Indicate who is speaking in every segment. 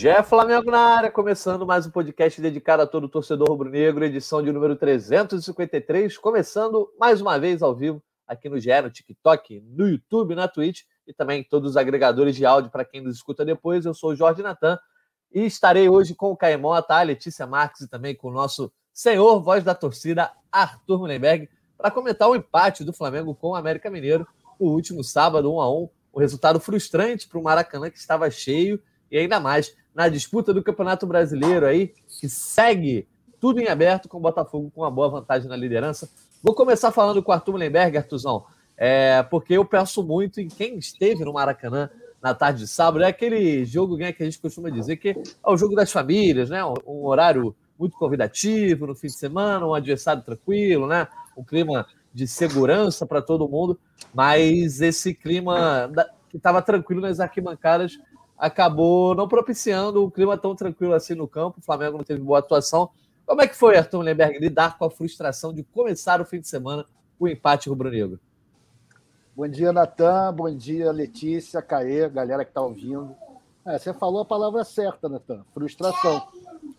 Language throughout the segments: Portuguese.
Speaker 1: Jé Flamengo na área, começando mais um podcast dedicado a todo torcedor rubro-negro, edição de número 353, começando mais uma vez ao vivo aqui no GE, no TikTok, no YouTube, na Twitch e também todos os agregadores de áudio para quem nos escuta depois. Eu sou o Jorge Natan e estarei hoje com o Caimota, a Letícia Marques e também com o nosso senhor voz da torcida, Arthur Mullenberg, para comentar o empate do Flamengo com o América Mineiro, o último sábado, 1 a 1 um resultado frustrante para o Maracanã, que estava cheio e ainda mais na disputa do Campeonato Brasileiro aí, que segue tudo em aberto com o Botafogo com uma boa vantagem na liderança. Vou começar falando com o Arthur Mullenberg, Artuzão, é, porque eu penso muito em quem esteve no Maracanã na tarde de sábado. É aquele jogo né, que a gente costuma dizer que é o jogo das famílias, né? Um, um horário muito convidativo no fim de semana, um adversário tranquilo, né? Um clima de segurança para todo mundo, mas esse clima que estava tranquilo nas arquibancadas acabou não propiciando um clima tão tranquilo assim no campo. O Flamengo não teve boa atuação. Como é que foi, Arthur Lemberg, lidar com a frustração de começar o fim de semana com o empate rubro-negro?
Speaker 2: Bom dia, Natan. Bom dia, Letícia, Caê, galera que está ouvindo. É, você falou a palavra certa, Natan. Frustração.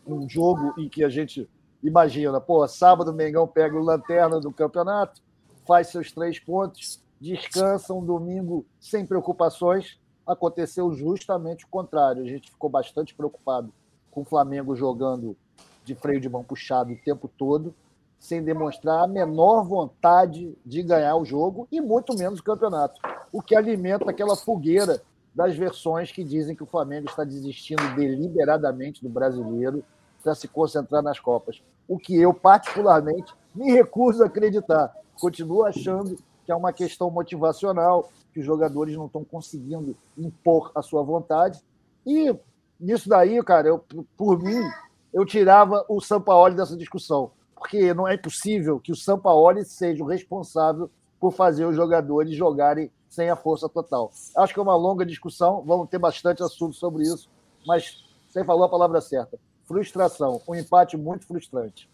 Speaker 2: Um jogo em que a gente imagina, pô, sábado o Mengão pega o lanterna do campeonato, faz seus três pontos, descansa um domingo sem preocupações aconteceu justamente o contrário. A gente ficou bastante preocupado com o Flamengo jogando de freio de mão puxado o tempo todo, sem demonstrar a menor vontade de ganhar o jogo e muito menos o campeonato. O que alimenta aquela fogueira das versões que dizem que o Flamengo está desistindo deliberadamente do brasileiro para se concentrar nas Copas. O que eu, particularmente, me recuso a acreditar. Continuo achando que é uma questão motivacional, que os jogadores não estão conseguindo impor a sua vontade. E nisso daí, cara, eu, por mim, eu tirava o Sampaoli dessa discussão, porque não é possível que o Sampaoli seja o responsável por fazer os jogadores jogarem sem a força total. Acho que é uma longa discussão, vamos ter bastante assunto sobre isso, mas você falou a palavra certa. Frustração, um empate muito frustrante.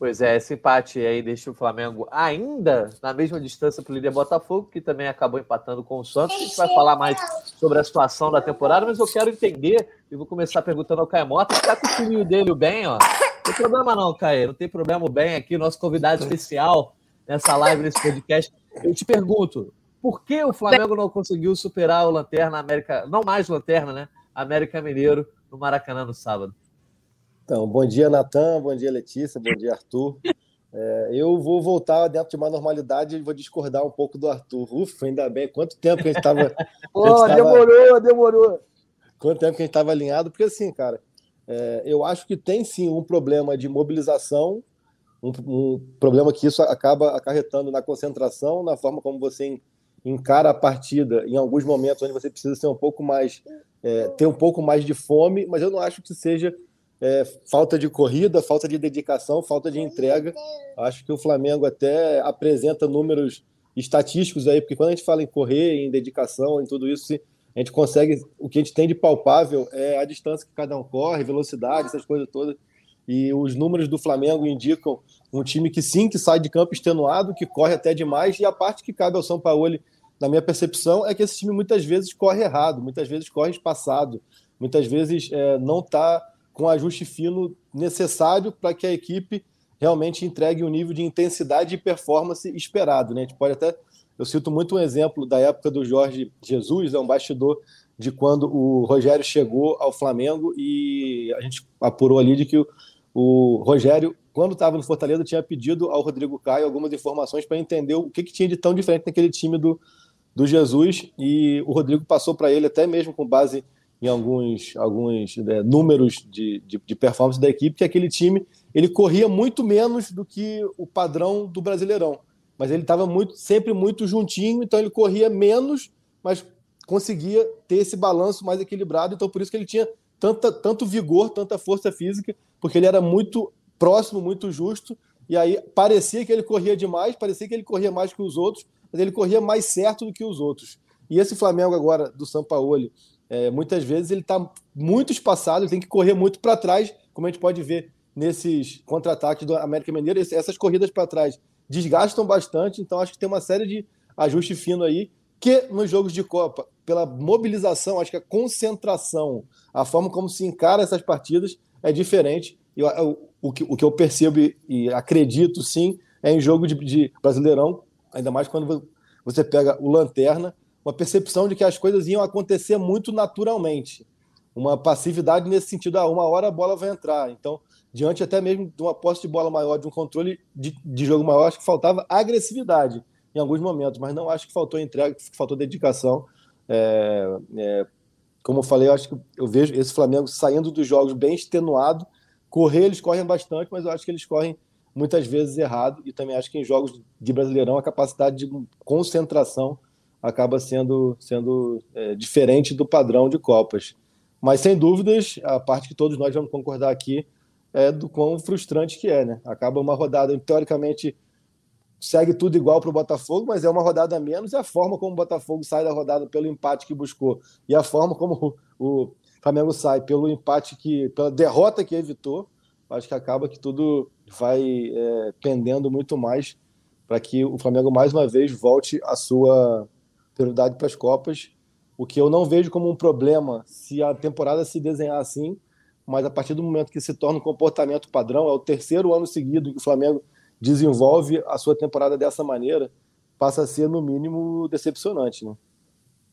Speaker 1: Pois é, esse empate aí deixa o Flamengo ainda na mesma distância para o líder Botafogo, que também acabou empatando com o Santos. A gente vai falar mais sobre a situação da temporada, mas eu quero entender, e vou começar perguntando ao Caio Mota, que está com o filhinho dele, o Ben, ó. Não tem problema não, Caio, não tem problema o Ben aqui, nosso convidado especial nessa live, nesse podcast. Eu te pergunto, por que o Flamengo não conseguiu superar o Lanterna América, não mais Lanterna, né? América Mineiro no Maracanã no sábado?
Speaker 3: Então, bom dia, Natan, bom dia, Letícia, bom dia, Arthur. É, eu vou voltar dentro de uma normalidade e vou discordar um pouco do Arthur. Ufa, ainda bem. Quanto tempo que a gente estava.
Speaker 2: oh, demorou, demorou.
Speaker 3: Quanto tempo que a gente estava alinhado? Porque, assim, cara, é, eu acho que tem sim um problema de mobilização, um, um, problema que isso acaba acarretando na concentração, na forma como você encara a partida, em alguns momentos onde você precisa ser um pouco mais. É, ter um pouco mais de fome, mas eu não acho que seja é, falta de corrida, falta de dedicação, falta de entrega. Acho que o Flamengo até apresenta números estatísticos aí, porque quando a gente fala em correr, em dedicação, em tudo isso, a gente consegue. O que a gente tem de palpável é a distância que cada um corre, velocidade, essas coisas todas. E os números do Flamengo indicam um time que sim, que sai de campo extenuado, que corre até demais, e a parte que cabe ao São Paulo, na minha percepção, é que esse time muitas vezes corre errado, muitas vezes corre espaçado, muitas vezes é, não está com o ajuste fino necessário para que a equipe realmente entregue o um nível de intensidade e performance esperado. Né? A gente pode até. Eu cito muito um exemplo da época do Jorge Jesus, é um bastidor de quando o Rogério chegou ao Flamengo e a gente apurou ali de que o, o Rogério, quando estava no Fortaleza, tinha pedido ao Rodrigo Caio algumas informações para entender o que, que tinha de tão diferente naquele time do, do Jesus e o Rodrigo passou para ele, até mesmo com base em alguns, alguns é, números de, de, de, performance da equipe, que aquele time ele corria muito menos do que o padrão do Brasileirão. Mas ele estava muito, sempre muito juntinho, então ele corria menos, mas conseguia ter esse balanço mais equilibrado. Então, por isso que ele tinha tanta, tanto vigor, tanta força física, porque ele era muito próximo, muito justo. E aí parecia que ele corria demais, parecia que ele corria mais que os outros, mas ele corria mais certo do que os outros. E esse Flamengo agora do Sampaoli, é, muitas vezes ele está muito espaçado, ele tem que correr muito para trás, como a gente pode ver nesses contra-ataques do América Mineiro. Essas corridas para trás desgastam bastante, então acho que tem uma série de ajuste fino aí que nos jogos de Copa, pela mobilização, acho que a concentração, a forma como se encara essas partidas é diferente. Eu, eu, o, que, o que eu percebo e, acredito, sim, é em jogo de, de Brasileirão, ainda mais quando você pega o Lanterna, uma percepção de que as coisas iam acontecer muito naturalmente. Uma passividade nesse sentido, ah, uma hora a bola vai entrar. Então, diante até mesmo de uma posse de bola maior, de um controle de, de jogo maior, acho que faltava agressividade em alguns momentos, mas não acho que faltou entrega, que faltou dedicação. É, é, como eu falei, eu acho que eu vejo esse Flamengo saindo dos jogos bem extenuado. Correr, eles correm bastante, mas eu acho que eles correm muitas vezes errado. E também acho que em jogos de Brasileirão a capacidade de concentração acaba sendo, sendo é, diferente do padrão de Copas. Mas sem dúvidas, a parte que todos nós vamos concordar aqui é do quão frustrante que é, né? Acaba uma rodada, teoricamente, segue tudo igual para o Botafogo, mas é uma rodada a menos, e a forma como o Botafogo sai da rodada pelo empate que buscou, e a forma como o Flamengo sai pelo empate que. pela derrota que evitou, acho que acaba que tudo vai é, pendendo muito mais para que o Flamengo mais uma vez volte a sua prioridade para as Copas. O que eu não vejo como um problema se a temporada se desenhar assim, mas a partir do momento que se torna um comportamento padrão, é o terceiro ano seguido que o Flamengo desenvolve a sua temporada dessa maneira, passa a ser, no mínimo, decepcionante. Né?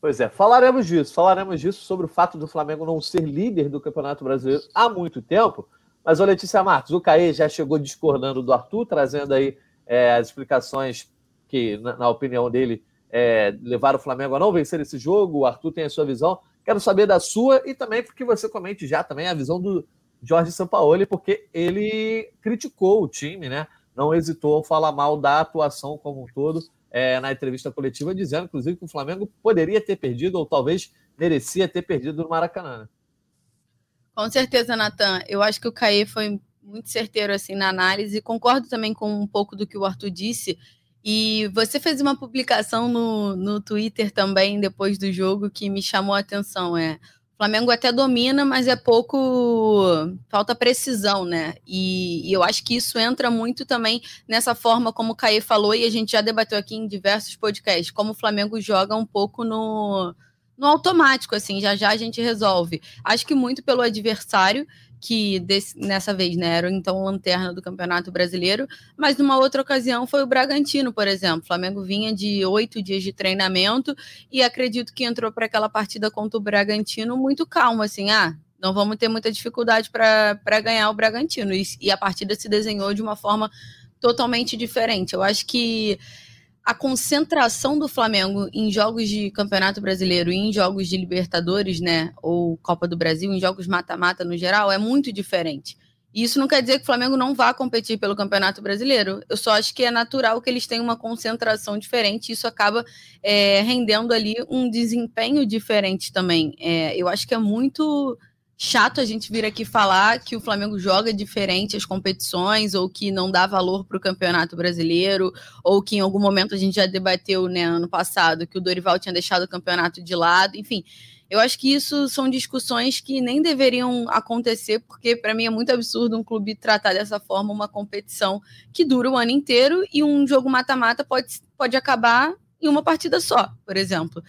Speaker 1: Pois é, falaremos disso, falaremos disso sobre o fato do Flamengo não ser líder do Campeonato Brasileiro há muito tempo. Mas, ô Letícia Marques, o Caê já chegou discordando do Arthur, trazendo aí é, as explicações que, na, na opinião dele, é, levaram o Flamengo a não vencer esse jogo. O Arthur tem a sua visão. Quero saber da sua e também porque você comente já também a visão do Jorge Sampaoli, porque ele criticou o time, né? Não hesitou ao falar mal da atuação como um todo é, na entrevista coletiva, dizendo, inclusive, que o Flamengo poderia ter perdido ou talvez merecia ter perdido no Maracanã.
Speaker 4: Com certeza, Natan. Eu acho que o Caê foi muito certeiro assim na análise. Concordo também com um pouco do que o Arthur disse. E você fez uma publicação no, no Twitter também, depois do jogo, que me chamou a atenção. É, o Flamengo até domina, mas é pouco. falta precisão, né? E, e, eu acho que isso entra muito também nessa forma como o Caê falou, e a gente já debateu aqui em diversos podcasts, como o Flamengo joga um pouco no, no automático, assim, já já a gente resolve. Acho que muito pelo adversário que desse, nessa vez né, era então lanterna do Campeonato Brasileiro, mas numa outra ocasião foi o Bragantino, por exemplo. O Flamengo vinha de oito dias de treinamento e acredito que entrou para aquela partida contra o Bragantino muito calmo, assim, ah, não vamos ter muita dificuldade para ganhar o Bragantino. E, e a partida se desenhou de uma forma totalmente diferente. Eu acho que a concentração do Flamengo em jogos de Campeonato Brasileiro e em jogos de Libertadores, né, ou Copa do Brasil, em jogos mata-mata no geral, é muito diferente. E isso não quer dizer que o Flamengo não vá competir pelo Campeonato Brasileiro. Eu só acho que é natural que eles tenham uma concentração diferente. E isso acaba é, rendendo ali um desempenho diferente também. É, eu acho que é muito chato a gente vir aqui falar que o Flamengo joga diferente as competições ou que não dá valor para o Campeonato Brasileiro ou que em algum momento a gente já debateu né, ano passado que o Dorival tinha deixado o campeonato de lado, enfim. Eu acho que isso são discussões que nem deveriam acontecer, porque para mim é muito absurdo um clube tratar dessa forma uma competição que dura o ano inteiro e um jogo mata-mata pode, pode acabar em uma partida só, por exemplo.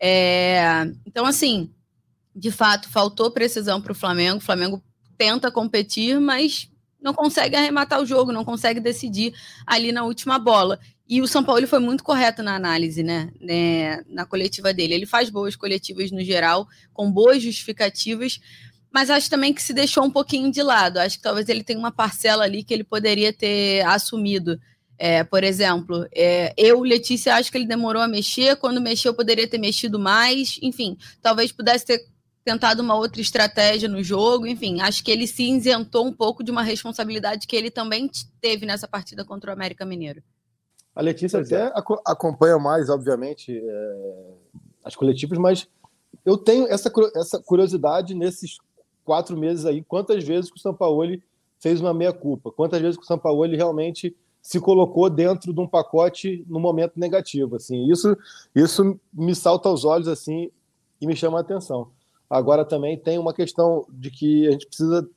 Speaker 4: É, então, assim, de fato, faltou precisão para o Flamengo. O Flamengo tenta competir, mas não consegue arrematar o jogo, não consegue decidir ali na última bola. E o São Paulo foi muito correto na análise, né? né? Na coletiva dele. Ele faz boas coletivas no geral, com boas justificativas, mas acho também que se deixou um pouquinho de lado. Acho que talvez ele tenha uma parcela ali que ele poderia ter assumido. É, por exemplo, é, eu, Letícia, acho que ele demorou a mexer. Quando mexeu, poderia ter mexido mais. Enfim, talvez pudesse ter tentado uma outra estratégia no jogo, enfim, acho que ele se isentou um pouco de uma responsabilidade que ele também teve nessa partida contra o América Mineiro.
Speaker 3: A Letícia até é. acompanha mais, obviamente, é, as coletivas, mas eu tenho essa, essa curiosidade nesses quatro meses aí, quantas vezes que o São Paulo fez uma meia-culpa, quantas vezes que o São Paulo realmente se colocou dentro de um pacote no momento negativo, assim, isso, isso me salta aos olhos, assim, e me chama a atenção. Agora também tem uma questão de que a gente precisa,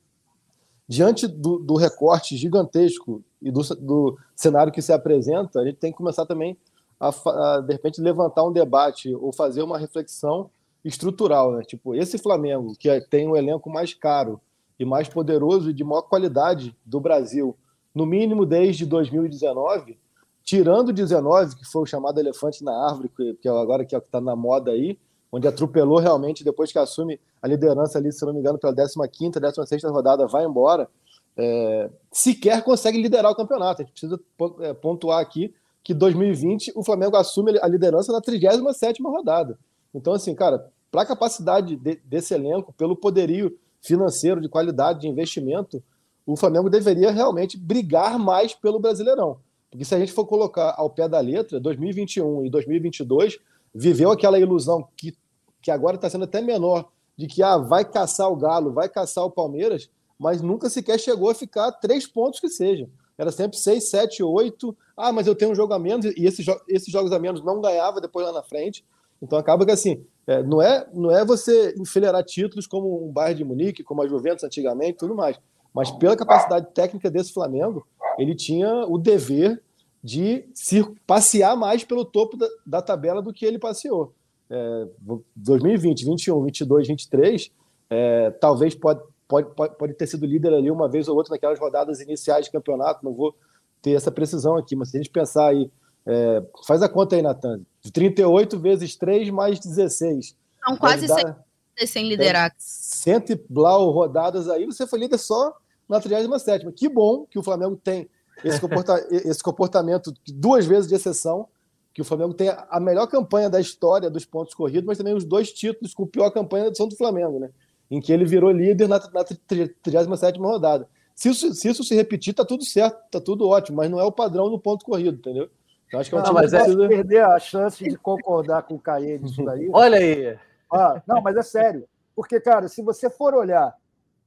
Speaker 3: diante do, do recorte gigantesco e do, do cenário que se apresenta, a gente tem que começar também a, a, de repente levantar um debate ou fazer uma reflexão estrutural, né? Tipo, esse Flamengo que é, tem o um elenco mais caro e mais poderoso e de maior qualidade do Brasil, no mínimo desde 2019, tirando 19, que foi o chamado elefante na árvore, que, é agora que é está na moda aí, onde atropelou realmente depois que assume a liderança ali, se não me engano, pela 15ª, 16ª rodada, vai embora, é, sequer consegue liderar o campeonato. A gente precisa é, pontuar aqui que 2020 o Flamengo assume a liderança na 37ª rodada. Então, assim, cara, para a capacidade de, desse elenco, pelo poderio financeiro, de qualidade, de investimento, o Flamengo deveria realmente brigar mais pelo Brasileirão. Porque se a gente for colocar ao pé da letra, 2021 e 2022 viveu aquela ilusão que, que agora está sendo até menor, de que ah, vai caçar o Galo, vai caçar o Palmeiras, mas nunca sequer chegou a ficar três pontos que seja. Era sempre seis, sete, oito. Ah, mas eu tenho um jogo a menos, e esses, esses jogos a menos não ganhava depois lá na frente. Então acaba que assim, é, não, é, não é você enfileirar títulos como um Bayern de Munique, como a Juventus antigamente tudo mais. Mas pela capacidade técnica desse Flamengo, ele tinha o dever de se passear mais pelo topo da, da tabela do que ele passeou. É, 2020, 21, 22, 23, é, talvez pode, pode, pode, pode ter sido líder ali uma vez ou outra naquelas rodadas iniciais de campeonato, não vou ter essa precisão aqui, mas se a gente pensar aí, é, faz a conta aí, Natan, 38 vezes 3 mais 16.
Speaker 4: São quase dar, sem liderar.
Speaker 3: Cento e blau rodadas aí, você foi líder só na 37 Que bom que o Flamengo tem esse, comporta esse comportamento, duas vezes de exceção, que o Flamengo tem a melhor campanha da história dos pontos corridos, mas também os dois títulos com a pior campanha da edição do Flamengo, né? Em que ele virou líder na, na 37 rodada. Se isso, se isso se repetir, tá tudo certo, tá tudo ótimo, mas não é o padrão do ponto corrido, entendeu?
Speaker 2: Então, acho que é um não, mas é precisa... perder a chance de concordar com o Caê nisso daí.
Speaker 1: Olha aí.
Speaker 2: Ah, não, mas é sério. Porque, cara, se você for olhar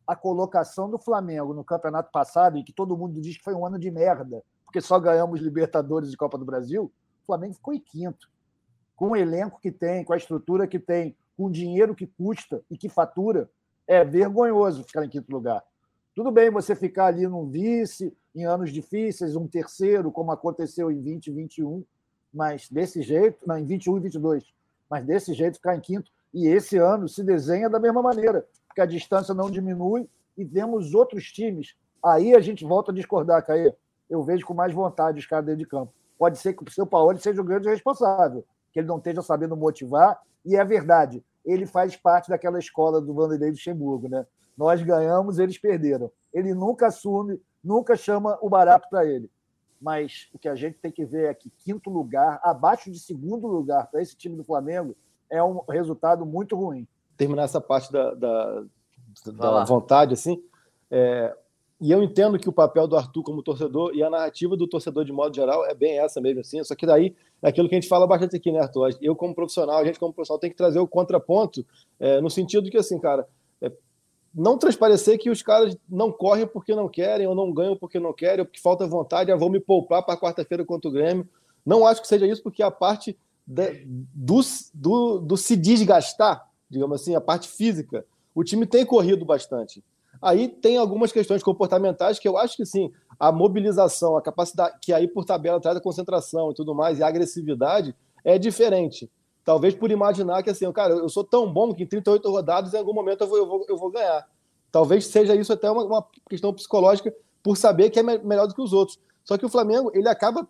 Speaker 2: a colocação do Flamengo no campeonato passado, e que todo mundo diz que foi um ano de merda, porque só ganhamos Libertadores e Copa do Brasil, o Flamengo ficou em quinto. Com o elenco que tem, com a estrutura que tem, com o dinheiro que custa e que fatura, é vergonhoso ficar em quinto lugar. Tudo bem você ficar ali num vice, em anos difíceis, um terceiro, como aconteceu em 2021, mas desse jeito, não, em 21 e 22, mas desse jeito ficar em quinto. E esse ano se desenha da mesma maneira, porque a distância não diminui e vemos outros times. Aí a gente volta a discordar, Caê. Eu vejo com mais vontade os caras dentro de campo. Pode ser que o seu Paulo seja o grande responsável, que ele não esteja sabendo motivar, e é verdade. Ele faz parte daquela escola do Vanderlei Luxemburgo, né? Nós ganhamos, eles perderam. Ele nunca assume, nunca chama o barato para ele. Mas o que a gente tem que ver é que quinto lugar, abaixo de segundo lugar para esse time do Flamengo, é um resultado muito ruim.
Speaker 3: Terminar essa parte da, da, da vontade, assim. É, e eu entendo que o papel do Arthur como torcedor e a narrativa do torcedor de modo geral é bem essa mesmo, assim. Só que daí é aquilo que a gente fala bastante aqui, né, Arthur? Eu, como profissional, a gente, como profissional, tem que trazer o contraponto é, no sentido de que, assim, cara, é, não transparecer que os caras não correm porque não querem, ou não ganham porque não querem, ou porque falta vontade, ah, vou me poupar para quarta-feira contra o Grêmio. Não acho que seja isso, porque a parte do, do, do se desgastar, digamos assim, a parte física, o time tem corrido bastante. Aí tem algumas questões comportamentais que eu acho que sim, a mobilização, a capacidade, que aí por tabela traz a concentração e tudo mais, e a agressividade é diferente. Talvez por imaginar que assim, cara, eu sou tão bom que em 38 rodadas em algum momento eu vou, eu vou, eu vou ganhar. Talvez seja isso até uma, uma questão psicológica por saber que é me melhor do que os outros. Só que o Flamengo, ele acaba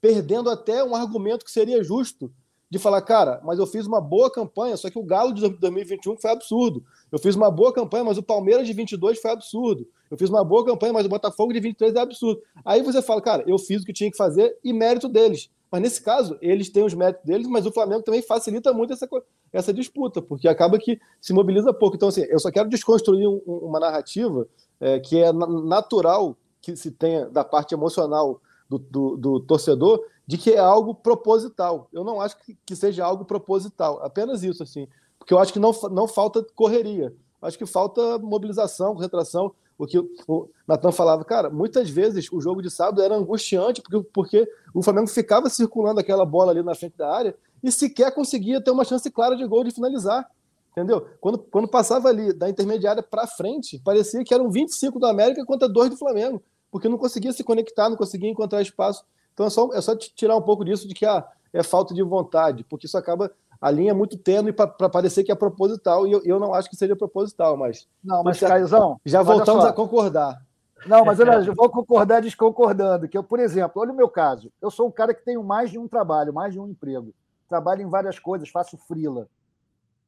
Speaker 3: perdendo até um argumento que seria justo de falar, cara, mas eu fiz uma boa campanha, só que o Galo de 2021 foi absurdo. Eu fiz uma boa campanha, mas o Palmeiras de 22 foi absurdo. Eu fiz uma boa campanha, mas o Botafogo de 23 é absurdo. Aí você fala, cara, eu fiz o que tinha que fazer e mérito deles. Mas nesse caso, eles têm os méritos deles, mas o Flamengo também facilita muito essa, essa disputa, porque acaba que se mobiliza pouco. Então, assim, eu só quero desconstruir um, uma narrativa é, que é natural que se tenha da parte emocional do, do, do, torcedor de que é algo proposital. Eu não acho que, que seja algo proposital, apenas isso, assim, porque eu acho que não, não falta correria, acho que falta mobilização, concentração. O que o Natan falava, cara, muitas vezes o jogo de sábado era angustiante, porque, porque o Flamengo ficava circulando aquela bola ali na frente da área e sequer conseguia ter uma chance clara de gol de finalizar. Entendeu? Quando, quando passava ali da intermediária para frente, parecia que eram 25 do América contra dois do Flamengo porque não conseguia se conectar, não conseguia encontrar espaço. Então é só, é só tirar um pouco disso de que ah, é falta de vontade, porque isso acaba. A linha é muito tênue para parecer que é proposital, e eu, eu, não acho que seja proposital, mas.
Speaker 2: Não, mas, Caizão.
Speaker 3: Já voltamos a concordar.
Speaker 2: Não, mas olha, eu vou concordar desconcordando. Que eu, por exemplo, olha o meu caso. Eu sou um cara que tenho mais de um trabalho, mais de um emprego. Trabalho em várias coisas, faço frila.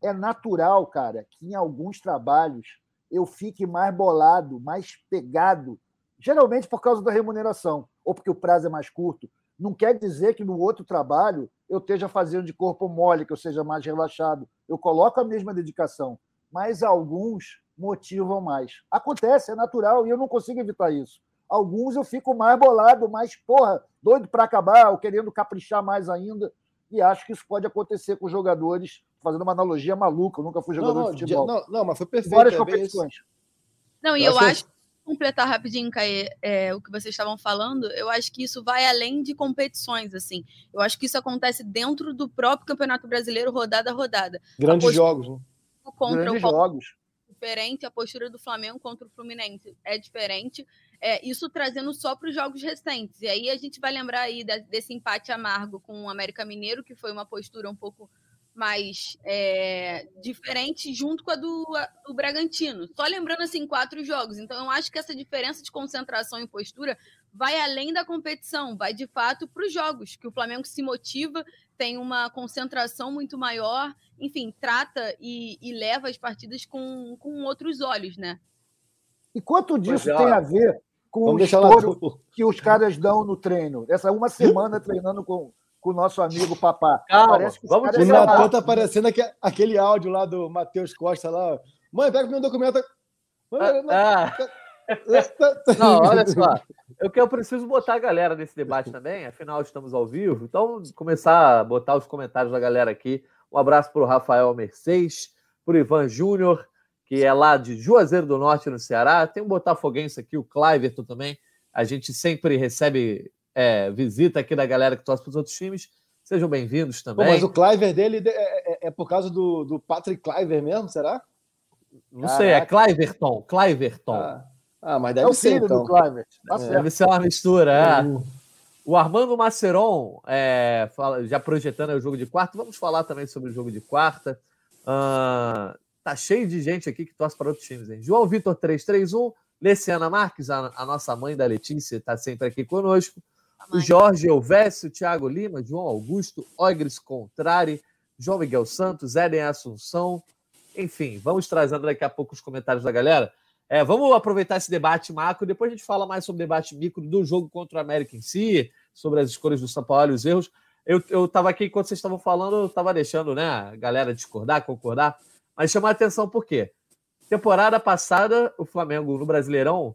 Speaker 2: É natural, cara, que em alguns trabalhos eu fique mais bolado, mais pegado, geralmente por causa da remuneração, ou porque o prazo é mais curto. Não quer dizer que no outro trabalho eu esteja fazendo de corpo mole, que eu seja mais relaxado. Eu coloco a mesma dedicação, mas alguns motivam mais. Acontece, é natural, e eu não consigo evitar isso. Alguns eu fico mais bolado, mais, porra, doido para acabar, ou querendo caprichar mais ainda. E acho que isso pode acontecer com jogadores, fazendo uma analogia maluca. Eu nunca fui jogador
Speaker 3: não, não,
Speaker 2: de futebol.
Speaker 3: Não, não, mas foi perfeito.
Speaker 2: Várias é competições.
Speaker 4: Não, e eu, eu acho, completar rapidinho, Caê, é, o que vocês estavam falando, eu acho que isso vai além de competições, assim. Eu acho que isso acontece dentro do próprio Campeonato Brasileiro, rodada a rodada.
Speaker 3: Grandes jogos, né?
Speaker 2: Contra Grandes o jogos.
Speaker 4: Diferente, a postura do Flamengo contra o Fluminense é diferente. É, isso trazendo só para os jogos recentes. E aí a gente vai lembrar aí desse empate amargo com o América Mineiro, que foi uma postura um pouco mais é, diferente junto com a do, a, do Bragantino. Só lembrando assim, quatro jogos. Então eu acho que essa diferença de concentração e postura vai além da competição, vai de fato para os jogos, que o Flamengo se motiva, tem uma concentração muito maior, enfim, trata e, e leva as partidas com, com outros olhos, né?
Speaker 2: E quanto disso é, tem a ver com Vamos o estouro que os caras dão no treino. Essa uma semana treinando com, com o nosso amigo Papá.
Speaker 3: Calma, vamos o Natan tá aparecendo aquele, aquele áudio lá do Matheus Costa lá. Mãe, pega o meu documento.
Speaker 1: Mãe, ah, Não, olha só. Eu que eu preciso botar a galera nesse debate também, afinal estamos ao vivo. Então, começar a botar os comentários da galera aqui. Um abraço para o Rafael Mercedes, para o Ivan Júnior, que é lá de Juazeiro do Norte, no Ceará. Tem um botafoguense aqui, o Cliverton também. A gente sempre recebe é, visita aqui da galera que torce para os outros times. Sejam bem-vindos também.
Speaker 3: Pô, mas o Cliver dele é, é, é, por causa do, do Patrick Cliver mesmo, será?
Speaker 1: Não Caraca. sei, é Cliverton. Cliverton.
Speaker 3: Ah, ah mas deve é ser, então. do Cliver.
Speaker 1: Tá é. Deve ser uma mistura, é. Uhum. O Armando Maceron, é, fala, já projetando o jogo de quarta, vamos falar também sobre o jogo de quarta. Uh, tá cheio de gente aqui que torce para outros times, hein? João Vitor 331, Leciana Marques, a, a nossa mãe da Letícia, está sempre aqui conosco. O Jorge Elvésio, Thiago Lima, João Augusto, Ogres Contrari, João Miguel Santos, Eden Assunção. Enfim, vamos trazendo daqui a pouco os comentários da galera. É, vamos aproveitar esse debate macro, depois a gente fala mais sobre o debate micro do jogo contra o América em si, sobre as escolhas do São Paulo e os erros. Eu estava aqui, enquanto vocês estavam falando, eu estava deixando né, a galera discordar, concordar, mas chamar a atenção por quê? Temporada passada, o Flamengo no Brasileirão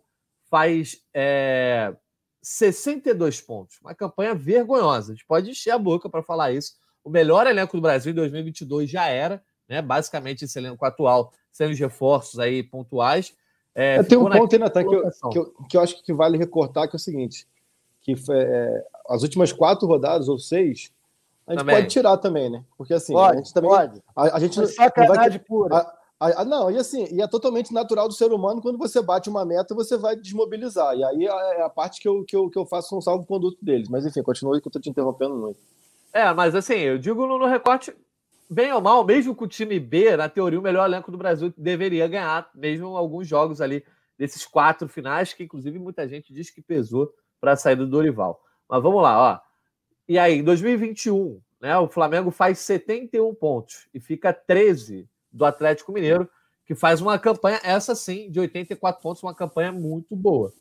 Speaker 1: faz é, 62 pontos. Uma campanha vergonhosa. A gente pode encher a boca para falar isso. O melhor elenco do Brasil em 2022 já era, né? Basicamente, esse elenco atual, sendo os reforços aí pontuais.
Speaker 3: É, Tem um ponto, Natan, que, eu, que, eu, que eu acho que vale recortar, que é o seguinte: que é, as últimas quatro rodadas, ou seis, a gente também. pode tirar também, né? Porque assim,
Speaker 2: pode,
Speaker 3: a gente também.
Speaker 2: Pode.
Speaker 3: A, a gente
Speaker 2: não vai, pura.
Speaker 3: A, ah, não, e assim, e é totalmente natural do ser humano quando você bate uma meta, você vai desmobilizar. E aí é, a parte que eu, que eu, que eu faço um salvo conduto deles. Mas enfim, continue que eu tô te interrompendo muito.
Speaker 1: É, mas assim, eu digo no, no recorte, bem ou mal, mesmo com o time B, na teoria, o melhor elenco do Brasil deveria ganhar, mesmo alguns jogos ali desses quatro finais, que inclusive muita gente diz que pesou para a saída do Dorival. Mas vamos lá, ó. E aí, em 2021, né, o Flamengo faz 71 pontos e fica 13 do Atlético Mineiro, que faz uma campanha, essa sim, de 84 pontos, uma campanha muito boa.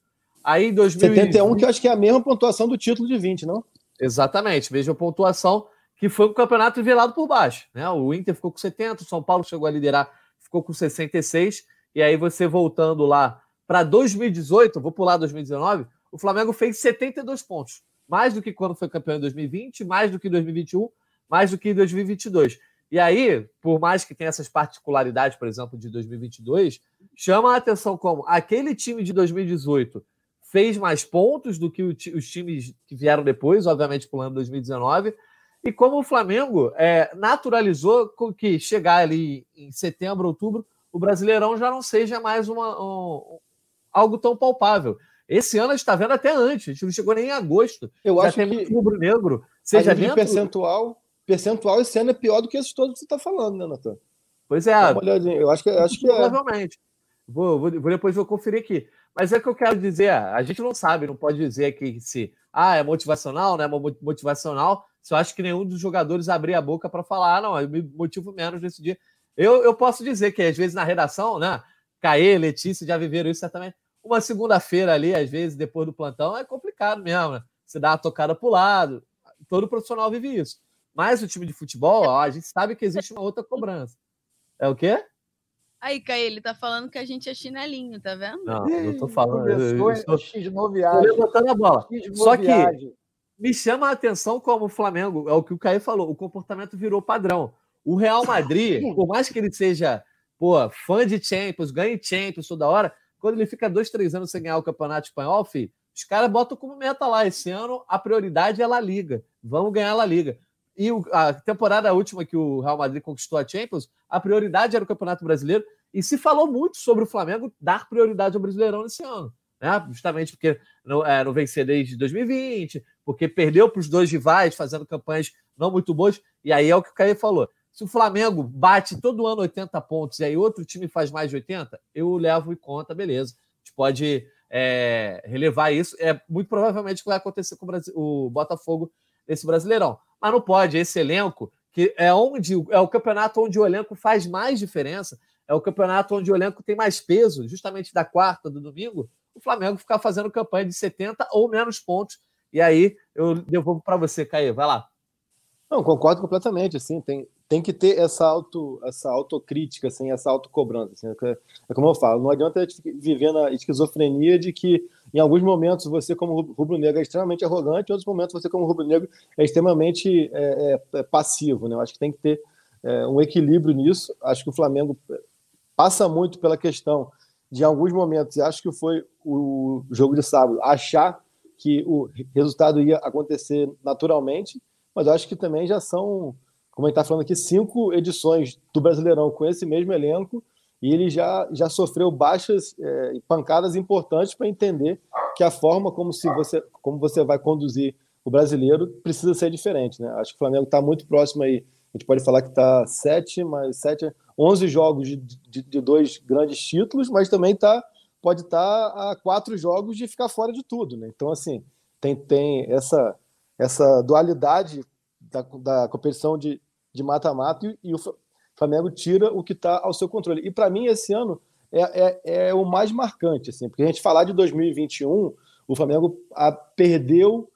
Speaker 1: Aí 2020,
Speaker 3: 71, que eu acho que é a mesma pontuação do título de 20, não?
Speaker 1: Exatamente, mesma pontuação, que foi um campeonato nivelado por baixo. Né? O Inter ficou com 70, o São Paulo chegou a liderar, ficou com 66, e aí você voltando lá para 2018, vou pular 2019, o Flamengo fez 72 pontos. Mais do que quando foi campeão em 2020, mais do que em 2021, mais do que em 2022. E aí, por mais que tenha essas particularidades, por exemplo, de 2022, chama a atenção como aquele time de 2018 fez mais pontos do que os times que vieram depois, obviamente pulando 2019, e como o Flamengo é, naturalizou com que chegar ali em setembro, outubro, o Brasileirão já não seja mais uma, um, algo tão palpável. Esse ano a gente está vendo até antes, a gente não chegou nem em agosto.
Speaker 3: Eu já acho tem que...
Speaker 1: muito rubro-negro
Speaker 3: Seja dentro... percentual, percentual esse ano é pior do que esses todos que você está falando, né, Natan?
Speaker 1: Pois é.
Speaker 3: Eu acho que, acho que é.
Speaker 1: Provavelmente. Vou, vou, depois vou conferir aqui. Mas é que eu quero dizer, a gente não sabe, não pode dizer que se ah, é motivacional, né? Motivacional. Se eu acho que nenhum dos jogadores abrir a boca para falar, ah, não, eu me motivo menos nesse dia. Eu, eu posso dizer que às vezes na redação, né? Caê, Letícia já viveram isso certamente. Uma segunda-feira ali, às vezes, depois do plantão, é complicado mesmo, né? Você dá uma tocada pro lado. Todo profissional vive isso. Mas o time de futebol, ó, a gente sabe que existe uma outra cobrança. É o quê?
Speaker 4: Aí, Caí, ele tá falando que a gente é chinelinho, tá vendo?
Speaker 1: Não, eu tô falando. Eu,
Speaker 2: eu, viagem.
Speaker 1: Tô levantando a bola. Só que me chama a atenção como o Flamengo, é o que o Caí falou, o comportamento virou padrão. O Real Madrid, por mais que ele seja pô, fã de Champions, ganhe Champions toda hora, quando ele fica dois, três anos sem ganhar o Campeonato Espanhol, filho, os caras botam como meta lá. Esse ano a prioridade é a La Liga. Vamos ganhar a La Liga. E a temporada última que o Real Madrid conquistou a Champions, a prioridade era o Campeonato Brasileiro. E se falou muito sobre o Flamengo dar prioridade ao Brasileirão nesse ano. Né? Justamente porque não, é, não vencer desde 2020, porque perdeu para os dois rivais, fazendo campanhas não muito boas. E aí é o que o Caio falou. Se o Flamengo bate todo ano 80 pontos e aí outro time faz mais de 80, eu levo em conta, beleza. A gente pode é, relevar isso. É muito provavelmente o que vai acontecer com o, Brasil, o Botafogo nesse Brasileirão mas não pode. Esse elenco, que é onde é o campeonato onde o elenco faz mais diferença, é o campeonato onde o elenco tem mais peso, justamente da quarta do domingo, o Flamengo ficar fazendo campanha de 70 ou menos pontos. E aí eu devolvo para você, Caio. Vai lá.
Speaker 3: Não, concordo completamente. Assim, tem, tem que ter essa, auto, essa autocrítica, assim, essa autocobrança. Assim, é, é como eu falo, não adianta a gente viver na esquizofrenia de que em alguns momentos você, como rubro-negro, é extremamente arrogante, em outros momentos você, como rubro-negro, é extremamente é, é, é, passivo. Né? Eu acho que tem que ter é, um equilíbrio nisso. Acho que o Flamengo passa muito pela questão de, em alguns momentos, e acho que foi o jogo de sábado, achar que o resultado ia acontecer naturalmente, mas acho que também já são como a gente está falando aqui, cinco edições do Brasileirão com esse mesmo elenco, e ele já, já sofreu baixas é, pancadas importantes para entender que a forma como, se você, como você vai conduzir o brasileiro precisa ser diferente. Né? Acho que o Flamengo está muito próximo aí. A gente pode falar que está sete, mas sete, onze jogos de, de, de, dois grandes títulos, mas também tá, pode estar tá a quatro jogos de ficar fora de tudo. Né? Então, assim, tem, tem essa, essa dualidade da, da competição de mata-mata e, e, o Flamengo tira o que está ao seu controle. E para mim, esse ano é, é, é, o mais marcante, assim, porque a gente falar de 2021, o Flamengo a, perdeu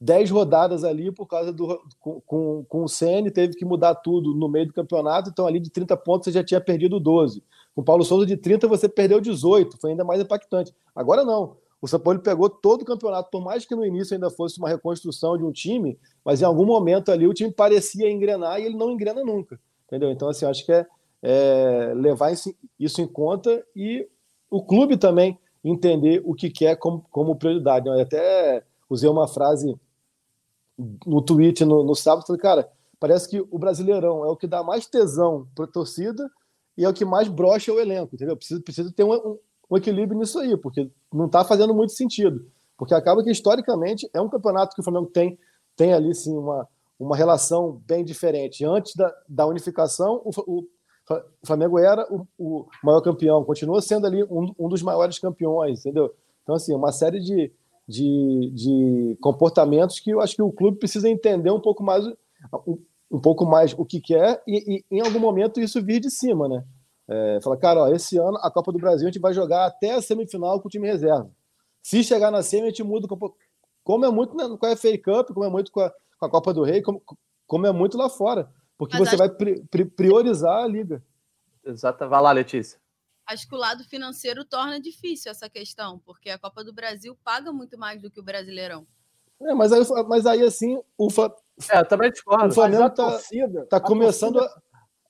Speaker 3: 10 rodadas ali por causa do. Com, com, com o CN, teve que mudar tudo no meio do campeonato, então ali de 30 pontos você já tinha perdido 12. Com o Paulo Souza de 30 você perdeu 18, foi ainda mais impactante. Agora não. O São Paulo pegou todo o campeonato, por mais que no início ainda fosse uma reconstrução de um time, mas em algum momento ali o time parecia engrenar e ele não engrena nunca. Entendeu? Então, assim, acho que é, é levar isso em conta e o clube também entender o que quer como, como prioridade. Eu até usei uma frase no tweet no, no sábado, falei, cara, parece que o Brasileirão é o que dá mais tesão para a torcida e é o que mais brocha o elenco, entendeu? Precisa, precisa ter um, um equilíbrio nisso aí, porque não está fazendo muito sentido. Porque acaba que, historicamente, é um campeonato que o Flamengo tem, tem ali, sim, uma, uma relação bem diferente. Antes da, da unificação, o, o, o Flamengo era o, o, maior campeão, continua sendo ali um, um dos maiores campeões, entendeu? Então, assim, uma série de, de, de comportamentos que eu acho que o clube precisa entender um pouco mais, um, um pouco mais o que quer e, e, em algum momento, isso vir de cima, né? É, fala, cara, ó, esse ano a Copa do Brasil a gente vai jogar até a semifinal com o time reserva. Se chegar na semi, a gente muda. Como é muito né, com a FA Cup, como é muito com a, com a Copa do Rei, como, como, é muito lá fora. Porque Mas você vai pri, pri, priorizar a liga.
Speaker 1: Exato. Vai lá, Letícia.
Speaker 4: Acho que o lado financeiro torna difícil essa questão, porque a Copa do Brasil paga muito mais do que o Brasileirão.
Speaker 3: É, mas, aí, mas aí, assim, o,
Speaker 1: é, também discordo.
Speaker 3: o Flamengo está tá começando torcida... a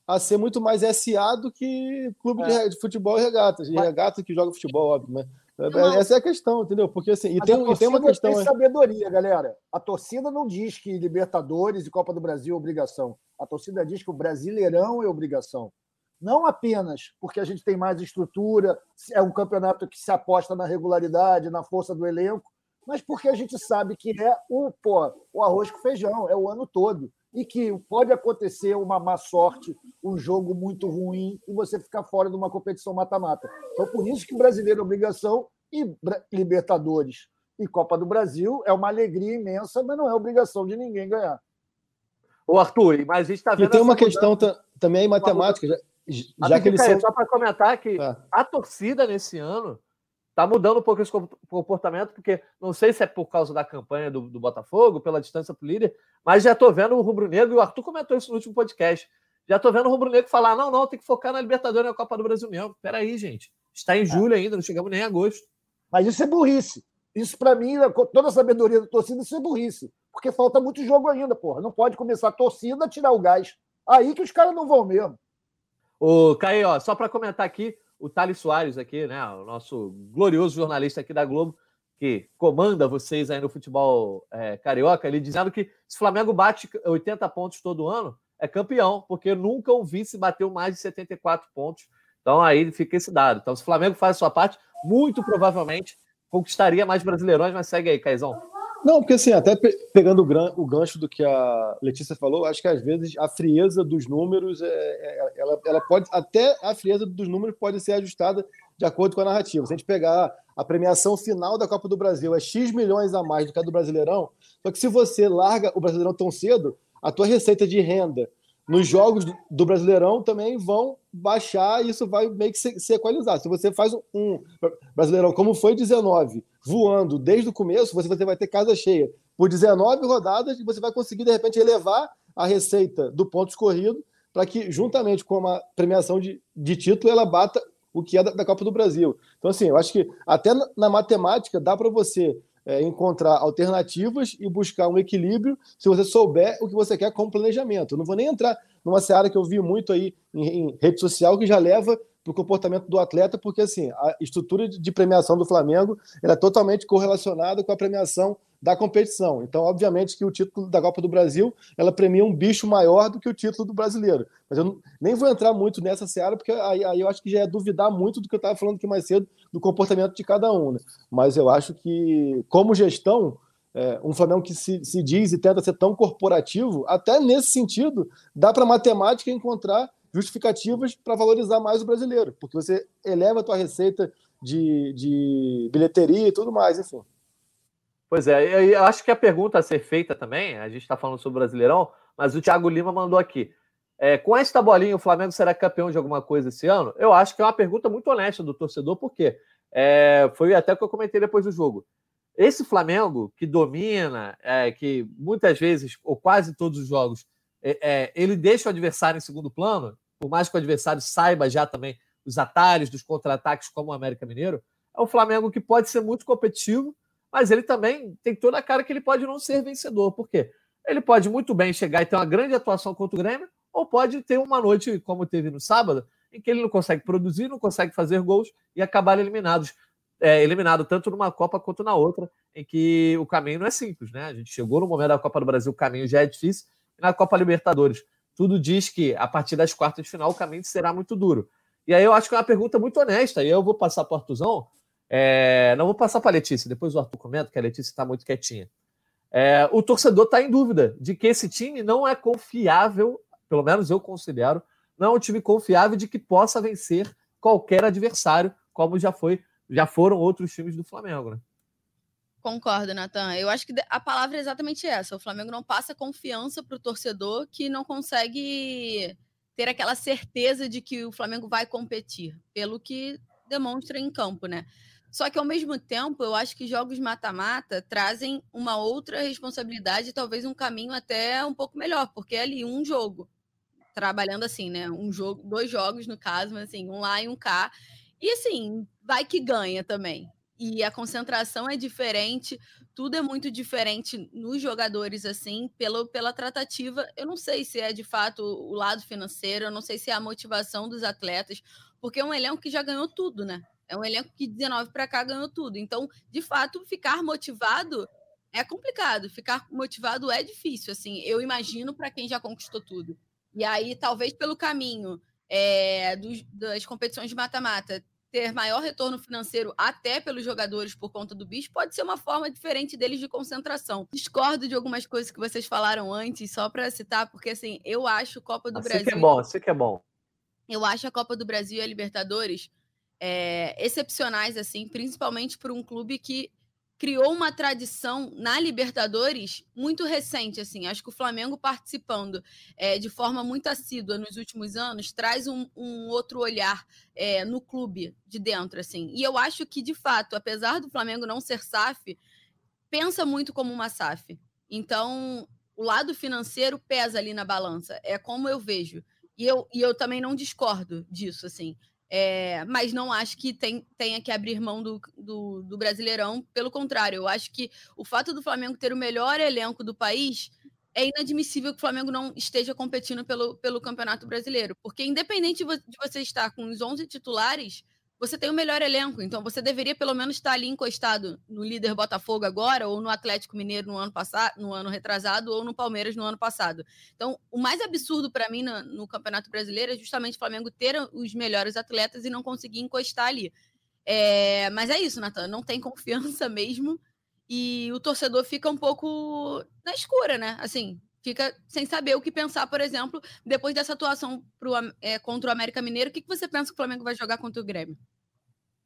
Speaker 3: a ser muito mais SA do que clube é. de futebol e regatas. E regata que joga futebol, óbvio. Mas é, essa é a questão, entendeu? Porque assim, e tem, e tem uma questão. Tem
Speaker 2: sabedoria, galera. A torcida não diz que Libertadores e Copa do Brasil é obrigação. A torcida diz que o Brasileirão é obrigação. Não apenas porque a gente tem mais estrutura, é um campeonato que se aposta na regularidade, na força do elenco, mas porque a gente sabe que é o, pô, o arroz com feijão, é o ano todo. E que pode acontecer uma má sorte, um jogo muito ruim e você ficar fora de uma competição mata-mata. Então, por isso que brasileiro é obrigação e Libertadores e Copa do Brasil é uma alegria imensa, mas não é obrigação de ninguém ganhar.
Speaker 1: O Arthur, mas a gente está vendo.
Speaker 3: E tem uma questão também matemática, já, já que eles são...
Speaker 1: Só para comentar que é. a torcida nesse ano está mudando um pouco esse comportamento, porque não sei se é por causa da campanha do, do Botafogo, pela distância para o líder, mas já estou vendo o Rubro Negro, e o Arthur comentou isso no último podcast. Já estou vendo o Rubro Negro falar: não, não, tem que focar na Libertadores e na Copa do Brasil mesmo. Peraí, gente. Está em é. julho ainda, não chegamos nem em agosto.
Speaker 2: Mas isso é burrice. Isso, para mim, toda a sabedoria da torcida, isso é burrice. Porque falta muito jogo ainda, porra. Não pode começar a torcida a tirar o gás. Aí que os caras não vão mesmo.
Speaker 1: O Caio, ó, só para comentar aqui, o Thales Soares aqui, né? O nosso glorioso jornalista aqui da Globo, que comanda vocês aí no futebol é, carioca, ele dizendo que se o Flamengo bate 80 pontos todo ano, é campeão, porque nunca o vice bateu mais de 74 pontos. Então aí fica esse dado. Então, se o Flamengo faz a sua parte, muito provavelmente conquistaria mais brasileirões, mas segue aí, Caizão.
Speaker 3: Não, porque assim, até pegando o gancho do que a Letícia falou, acho que às vezes a frieza dos números, é, é, ela, ela pode, até a frieza dos números pode ser ajustada de acordo com a narrativa. Se a gente pegar a premiação final da Copa do Brasil, é X milhões a mais do que a do Brasileirão, só que se você larga o Brasileirão tão cedo, a tua receita de renda nos jogos do Brasileirão também vão baixar isso vai meio que se, se equalizar. Se você faz um Brasileirão como foi 19, voando desde o começo, você vai ter casa cheia por 19 rodadas e você vai conseguir, de repente, elevar a receita do ponto escorrido para que, juntamente com uma premiação de, de título, ela bata o que é da, da Copa do Brasil. Então, assim, eu acho que até na, na matemática dá para você é, encontrar alternativas e buscar um equilíbrio se você souber o que você quer como planejamento. Eu não vou nem entrar numa seara que eu vi muito aí em, em rede social que já leva para o comportamento do atleta, porque assim, a estrutura de premiação do Flamengo é totalmente correlacionada com a premiação da competição. Então, obviamente que o título da Copa do Brasil, ela premia um bicho maior do que o título do brasileiro. Mas eu nem vou entrar muito nessa seara, porque aí, aí, eu acho que já é duvidar muito do que eu estava falando aqui mais cedo, do comportamento de cada um. Né? Mas eu acho que, como gestão, é, um Flamengo que se, se diz e tenta ser tão corporativo, até nesse sentido, dá para matemática encontrar justificativas para valorizar mais o brasileiro, porque você eleva a tua receita de, de bilheteria e tudo mais, enfim.
Speaker 1: Pois é, eu acho que a pergunta a ser feita também, a gente está falando sobre o Brasileirão, mas o Thiago Lima mandou aqui. É, com esta bolinha, o Flamengo será campeão de alguma coisa esse ano? Eu acho que é uma pergunta muito honesta do torcedor, porque é, foi até o que eu comentei depois do jogo. Esse Flamengo que domina, é, que muitas vezes, ou quase todos os jogos, é, é, ele deixa o adversário em segundo plano, por mais que o adversário saiba já também os atalhos dos contra-ataques, como o América Mineiro, é um Flamengo que pode ser muito competitivo, mas ele também tem toda a cara que ele pode não ser vencedor. Por quê? Ele pode muito bem chegar e ter uma grande atuação contra o Grêmio, ou pode ter uma noite, como teve no sábado, em que ele não consegue produzir, não consegue fazer gols e acabar eliminados, é, eliminado tanto numa Copa quanto na outra, em que o caminho não é simples, né? A gente chegou no momento da Copa do Brasil, o caminho já é difícil, e na Copa Libertadores tudo diz que a partir das quartas de final o caminho será muito duro. E aí eu acho que é uma pergunta muito honesta, e eu vou passar para o Artuzão, é, não vou passar para a Letícia, depois o Arthur comenta que a Letícia está muito quietinha. É, o torcedor está em dúvida de que esse time não é confiável, pelo menos eu considero, não é um time confiável de que possa vencer qualquer adversário, como já foi, já foram outros times do Flamengo, né?
Speaker 4: Concordo, Natan. Eu acho que a palavra é exatamente essa. O Flamengo não passa confiança para o torcedor que não consegue ter aquela certeza de que o Flamengo vai competir, pelo que demonstra em campo, né? Só que ao mesmo tempo, eu acho que jogos mata-mata trazem uma outra responsabilidade, talvez um caminho até um pouco melhor, porque é ali um jogo, trabalhando assim, né? Um jogo, dois jogos no caso, mas assim, um lá e um cá. E assim, vai que ganha também e a concentração é diferente, tudo é muito diferente nos jogadores, assim, pelo, pela tratativa. Eu não sei se é de fato o lado financeiro, eu não sei se é a motivação dos atletas, porque é um elenco que já ganhou tudo, né? É um elenco que 19 para cá ganhou tudo. Então, de fato, ficar motivado é complicado. Ficar motivado é difícil, assim. Eu imagino para quem já conquistou tudo. E aí, talvez pelo caminho é, dos, das competições de mata-mata, ter maior retorno financeiro até pelos jogadores por conta do bicho, pode ser uma forma diferente deles de concentração. Discordo de algumas coisas que vocês falaram antes, só para citar, porque assim, eu acho Copa do
Speaker 1: assim
Speaker 4: Brasil.
Speaker 1: que é bom, assim que é bom.
Speaker 4: Eu acho a Copa do Brasil e a Libertadores é, excepcionais, assim, principalmente por um clube que criou uma tradição na Libertadores muito recente, assim. Acho que o Flamengo participando é, de forma muito assídua nos últimos anos traz um, um outro olhar é, no clube de dentro, assim. E eu acho que, de fato, apesar do Flamengo não ser SAF, pensa muito como uma SAF. Então, o lado financeiro pesa ali na balança. É como eu vejo. E eu, e eu também não discordo disso, assim. É, mas não acho que tem, tenha que abrir mão do, do, do, Brasileirão. Pelo contrário, eu acho que o fato do Flamengo ter o melhor elenco do país é inadmissível que o Flamengo não esteja competindo pelo, pelo Campeonato Brasileiro. Porque, independente de você estar com os 11 titulares, você tem o melhor elenco, então você deveria pelo menos estar ali encostado no líder Botafogo agora, ou no Atlético Mineiro no ano passado, no ano retrasado, ou no Palmeiras no ano passado. Então, o mais absurdo para mim no, no, Campeonato Brasileiro é justamente o Flamengo ter os melhores atletas e não conseguir encostar ali. É, mas é isso, Natan, não tem confiança mesmo. E o torcedor fica um pouco na escura, né? Assim, fica sem saber o que pensar, por exemplo, depois dessa atuação pro, é, contra o América Mineiro, o que, que você pensa que o Flamengo vai jogar contra o Grêmio?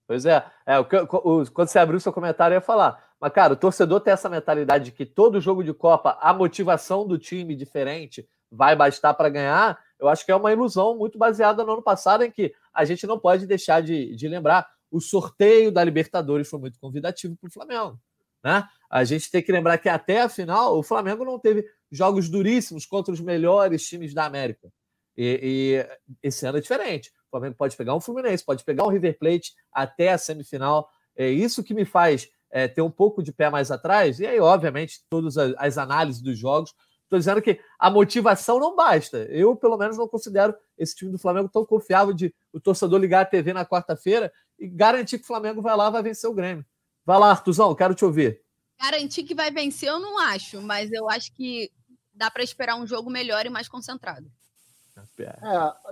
Speaker 1: Pois é, é o, o, quando você abriu seu comentário, eu ia falar. Mas, cara, o torcedor tem essa mentalidade de que todo jogo de Copa, a motivação do time diferente vai bastar para ganhar. Eu acho que é uma ilusão muito baseada no ano passado, em que a gente não pode deixar de, de lembrar. O sorteio da Libertadores foi muito convidativo para o Flamengo. Né? A gente tem que lembrar que até a final o Flamengo não teve jogos duríssimos contra os melhores times da América. E, e, esse ano é diferente. O Flamengo pode pegar um Fluminense, pode pegar um River Plate até a semifinal. É isso que me faz é, ter um pouco de pé mais atrás. E aí, obviamente, todas as, análises dos jogos. Estou dizendo que a motivação não basta. Eu, pelo menos, não considero esse time do Flamengo tão confiável de o torcedor ligar a TV na quarta-feira e garantir que o Flamengo vai lá vai vencer o Grêmio. Vai lá, Artuzão, quero te ouvir.
Speaker 4: Garantir que vai vencer, eu não acho, mas eu acho que dá para esperar um jogo melhor e mais concentrado.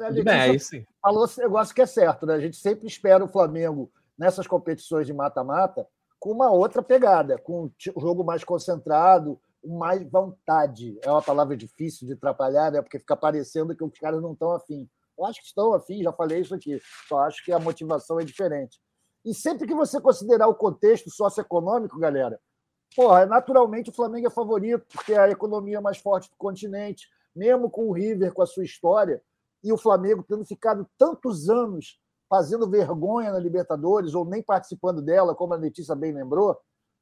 Speaker 2: É, bem, é isso. Falou esse negócio que é certo, né? A gente sempre espera o Flamengo nessas competições de mata-mata com uma outra pegada, com um jogo mais concentrado, mais vontade. É uma palavra difícil de atrapalhar, né? Porque fica parecendo que os caras não estão afim. Eu acho que estão afim, já falei isso aqui. Só acho que a motivação é diferente. E sempre que você considerar o contexto socioeconômico, galera, porra, naturalmente o Flamengo é favorito, porque é a economia mais forte do continente, mesmo com o River, com a sua história, e o Flamengo tendo ficado tantos anos fazendo vergonha na Libertadores, ou nem participando dela, como a Letícia bem lembrou,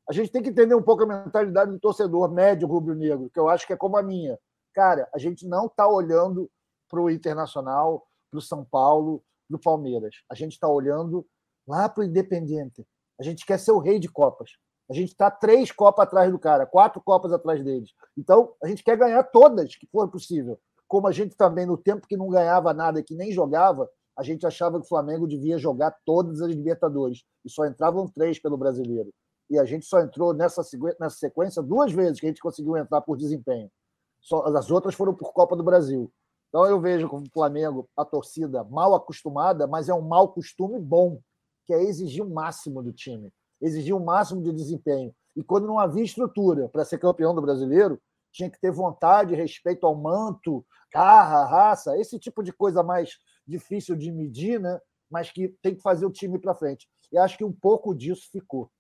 Speaker 2: a gente tem que entender um pouco a mentalidade do torcedor médio rubro-negro, que eu acho que é como a minha. Cara, a gente não está olhando para o Internacional, para o São Paulo, para o Palmeiras. A gente está olhando lá para o Independente. A gente quer ser o rei de Copas. A gente está três Copas atrás do cara, quatro Copas atrás deles. Então, a gente quer ganhar todas que for possível. Como a gente também, no tempo que não ganhava nada, que nem jogava, a gente achava que o Flamengo devia jogar todas as Libertadores. E só entravam três pelo brasileiro. E a gente só entrou nessa, sequência duas vezes que a gente conseguiu entrar por desempenho. Só, as outras foram por Copa do Brasil. Então eu vejo como o Flamengo, a torcida mal acostumada, mas é um mau costume bom, que é exigir o máximo do time exigia o máximo de desempenho. E quando não havia estrutura para ser campeão do brasileiro, tinha que ter vontade, respeito ao manto, carra, raça, esse tipo de coisa mais difícil de medir, né? mas que tem que fazer o time para frente. E acho que um pouco disso ficou.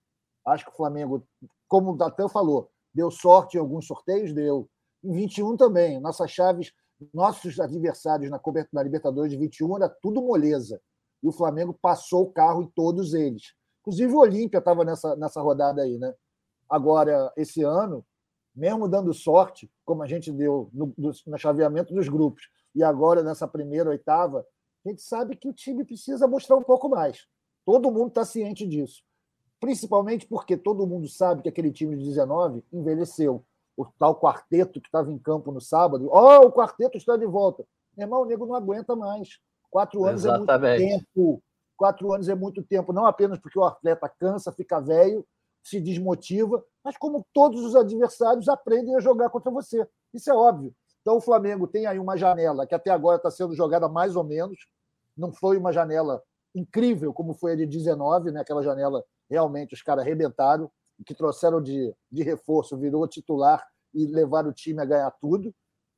Speaker 2: Acho que o Flamengo, como o Datan falou, deu sorte em alguns sorteios, deu. Em 21 também. Nossas chaves, nossos adversários na, na Libertadores de 21 era tudo moleza. E o Flamengo passou o carro em todos eles. Inclusive o Olímpia estava nessa, nessa rodada aí, né? Agora, esse ano, mesmo dando sorte, como a gente deu no, no chaveamento dos grupos, e agora nessa primeira oitava, a gente sabe que o time precisa mostrar um pouco mais. Todo mundo está ciente disso. Principalmente porque todo mundo sabe que aquele time de 19 envelheceu. O tal quarteto que estava em campo no sábado, ó, oh, o quarteto está de volta. Meu irmão, o nego não aguenta mais. Quatro anos Exatamente. é muito tempo. Quatro anos é muito tempo, não apenas porque o atleta cansa, fica velho, se desmotiva, mas como todos os adversários aprendem a jogar contra você. Isso é óbvio. Então o Flamengo tem aí uma janela que até agora está sendo jogada mais ou menos, não foi uma janela incrível, como foi a de 19, né? aquela janela realmente os caras arrebentaram, que trouxeram de, de reforço, virou titular e levaram o time a ganhar tudo.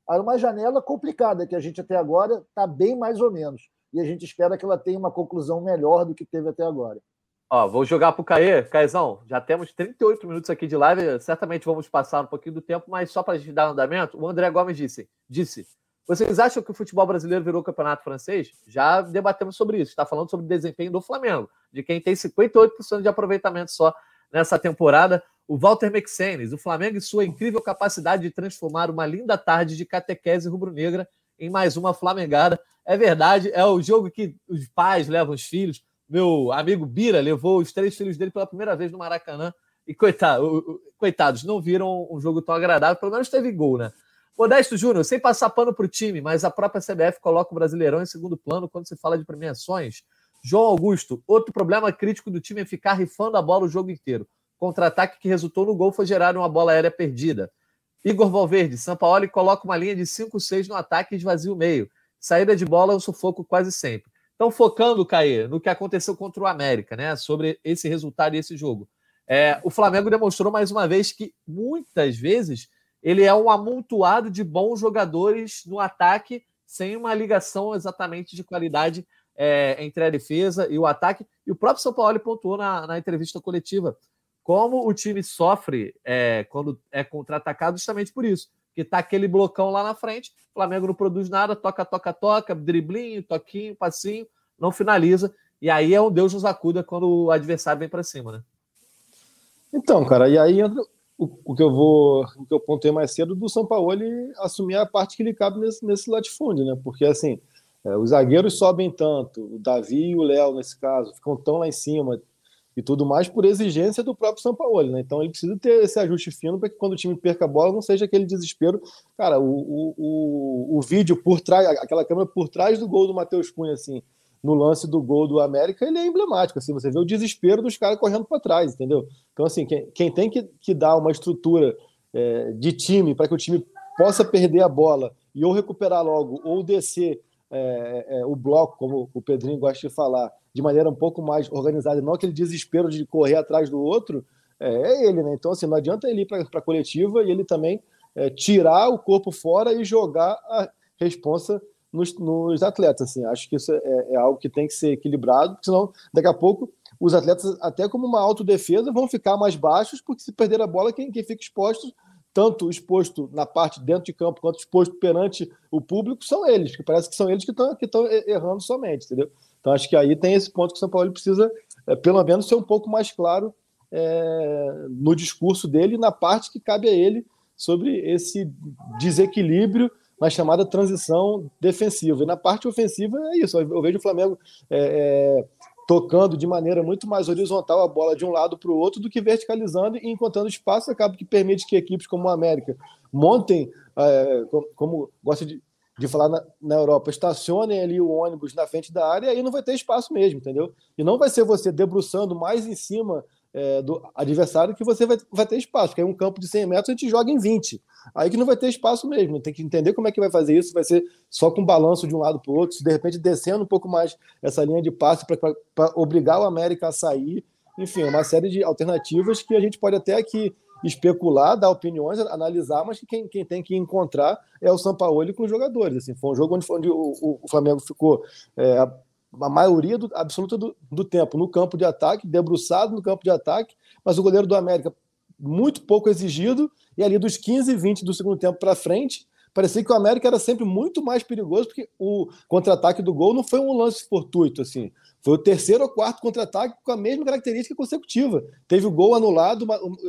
Speaker 2: Era uma janela complicada, que a gente até agora está bem mais ou menos. E a gente espera que ela tenha uma conclusão melhor do que teve até agora.
Speaker 1: Ó, vou jogar para o Caê. Caezão, já temos 38 minutos aqui de live. Certamente vamos passar um pouquinho do tempo, mas só para a gente dar andamento, o André Gomes disse: disse vocês acham que o futebol brasileiro virou campeonato francês? Já debatemos sobre isso. Está falando sobre o desempenho do Flamengo, de quem tem 58% de aproveitamento só nessa temporada. O Walter Mexenes, o Flamengo e sua incrível capacidade de transformar uma linda tarde de catequese rubro-negra em mais uma flamengada. É verdade, é o jogo que os pais levam os filhos. Meu amigo Bira levou os três filhos dele pela primeira vez no Maracanã. E coitado, coitados, não viram um jogo tão agradável. Pelo menos teve gol, né? Modesto Júnior, sem passar pano para o time, mas a própria CBF coloca o Brasileirão em segundo plano quando se fala de premiações. João Augusto, outro problema crítico do time é ficar rifando a bola o jogo inteiro. Contra-ataque que resultou no gol foi gerar uma bola aérea perdida. Igor Valverde, Sampaoli coloca uma linha de 5-6 no ataque e esvazia o meio. Saída de bola é um sufoco quase sempre. Então, focando, Caê, no que aconteceu contra o América, né? Sobre esse resultado e esse jogo. É, o Flamengo demonstrou mais uma vez que muitas vezes ele é um amontoado de bons jogadores no ataque, sem uma ligação exatamente de qualidade é, entre a defesa e o ataque. E o próprio São Paulo pontuou na, na entrevista coletiva como o time sofre é, quando é contra-atacado, justamente por isso. Que tá aquele blocão lá na frente, o Flamengo não produz nada, toca, toca, toca, driblinho, toquinho, passinho, não finaliza. E aí é um Deus nos acuda quando o adversário vem para cima, né?
Speaker 3: Então, cara, e aí entra o, o, que eu vou, o que eu pontei mais cedo do São Paulo assumir a parte que lhe cabe nesse, nesse latifúndio, né? Porque assim, é, os zagueiros sobem tanto, o Davi e o Léo, nesse caso, ficam tão lá em cima e tudo mais por exigência do próprio São Paulo, né? Então ele precisa ter esse ajuste fino para que quando o time perca a bola não seja aquele desespero. Cara, o, o, o, o vídeo por trás, aquela câmera por trás do gol do Matheus Cunha, assim, no lance do gol do América, ele é emblemático. Assim, você vê o desespero dos caras correndo para trás, entendeu? Então, assim, quem, quem tem que, que dar uma estrutura é, de time para que o time possa perder a bola e ou recuperar logo, ou descer é, é, o bloco, como o Pedrinho gosta de falar, de maneira um pouco mais organizada, não aquele desespero de correr atrás do outro, é, é ele, né? Então, assim, não adianta ele ir para a coletiva e ele também é, tirar o corpo fora e jogar a responsa nos, nos atletas. Assim. Acho que isso é, é, algo que tem que ser equilibrado, porque senão, daqui a pouco, os atletas, até como uma autodefesa, vão ficar mais baixos, porque se perder a bola, quem, quem fica exposto, tanto exposto na parte dentro de campo, quanto exposto perante o público, são eles, que parece que são eles que estão que errando somente, entendeu? Então, acho que aí tem esse ponto que o São Paulo precisa, é, pelo menos, ser um pouco mais claro é, no discurso dele, na parte que cabe a ele sobre esse desequilíbrio na chamada transição defensiva. E na parte ofensiva é isso. Eu vejo o Flamengo é, é, tocando de maneira muito mais horizontal a bola de um lado para o outro do que verticalizando e encontrando espaço, acaba que permite que equipes como o América montem, é, como, como, gosta de, de falar na, na, Europa, estacionem ali o ônibus na frente da área e aí não vai ter espaço mesmo, entendeu? E não vai ser você debruçando mais em cima é, do adversário que você vai, vai ter espaço, porque aí um campo de 100 metros a gente joga em 20. Aí que não vai ter espaço mesmo, tem que entender como é que vai fazer isso, vai ser só com balanço de um lado para o outro, de repente descendo um pouco mais essa linha de passe para obrigar o América a sair. Enfim, uma série de alternativas que a gente pode até aqui especular, dar opiniões, analisar, mas que quem, quem tem que encontrar é o São Paulo com os jogadores. Assim, foi um jogo onde, onde o, o Flamengo ficou é, a maioria do, absoluta do, do, tempo no campo de ataque, debruçado no campo de ataque, mas o goleiro do América muito pouco exigido, e ali dos 15 e 20 do segundo tempo para frente, parecia que o América era sempre muito mais perigoso, porque o contra-ataque do gol não foi um lance fortuito, assim. Foi o terceiro ou quarto contra-ataque com a mesma característica consecutiva. Teve o gol anulado,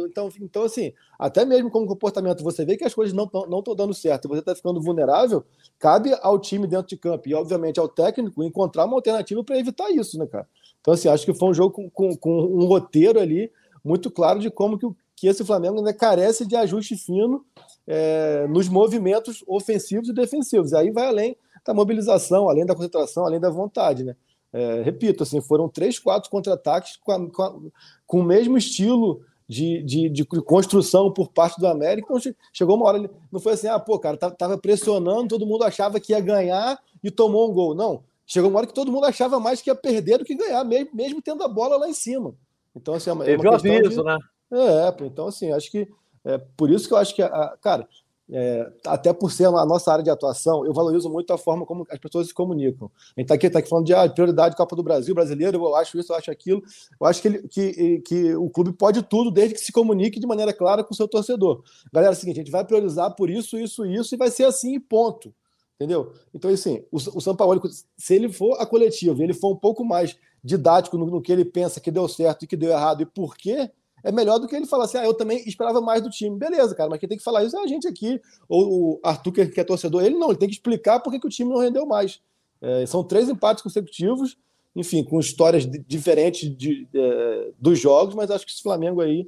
Speaker 3: então, então assim, até mesmo como comportamento, você vê que as coisas não estão dando certo, você está ficando vulnerável, cabe ao time dentro de campo e, obviamente, ao técnico encontrar uma alternativa para evitar isso, né, cara? Então, assim, acho que foi um jogo com, com, com um roteiro ali muito claro de como que, que esse Flamengo ainda carece de ajuste fino é, nos movimentos ofensivos e defensivos. Aí vai além da mobilização, além da concentração, além da vontade, né? É, repito, assim, foram três, quatro contra-ataques com, com, com, o mesmo estilo de, de, de, construção por parte do América. Então, chegou uma hora, não foi assim, ah, pô, cara, tava pressionando, todo mundo achava que ia ganhar e tomou um gol. Não, chegou uma hora que todo mundo achava mais que ia perder do que ganhar, mesmo, mesmo tendo a bola lá em cima. Então, assim, é uma,
Speaker 1: Teve é uma aviso, de... né?
Speaker 3: É, então, assim, acho que. É, por isso que eu acho que, a, cara, é, até por ser a nossa área de atuação, eu valorizo muito a forma como as pessoas se comunicam. A gente está aqui, tá aqui falando de ah, prioridade Copa do Brasil, brasileiro, eu acho isso, eu acho aquilo. Eu acho que, ele, que, que o clube pode tudo, desde que se comunique de maneira clara com o seu torcedor. Galera, é o seguinte, a gente vai priorizar por isso, isso, isso, e vai ser assim ponto. Entendeu? Então, assim, o, o São Paulo, se ele for a coletiva, ele for um pouco mais didático no, no que ele pensa que deu certo e que deu errado e por quê, é melhor do que ele falar assim, ah, eu também esperava mais do time. Beleza, cara, mas quem tem que falar isso é a gente aqui. Ou o Arthur, que é torcedor, ele não, ele tem que explicar por que, o time não rendeu mais. É, são três empates consecutivos, enfim, com histórias diferentes de, é, dos jogos, mas acho que esse Flamengo aí,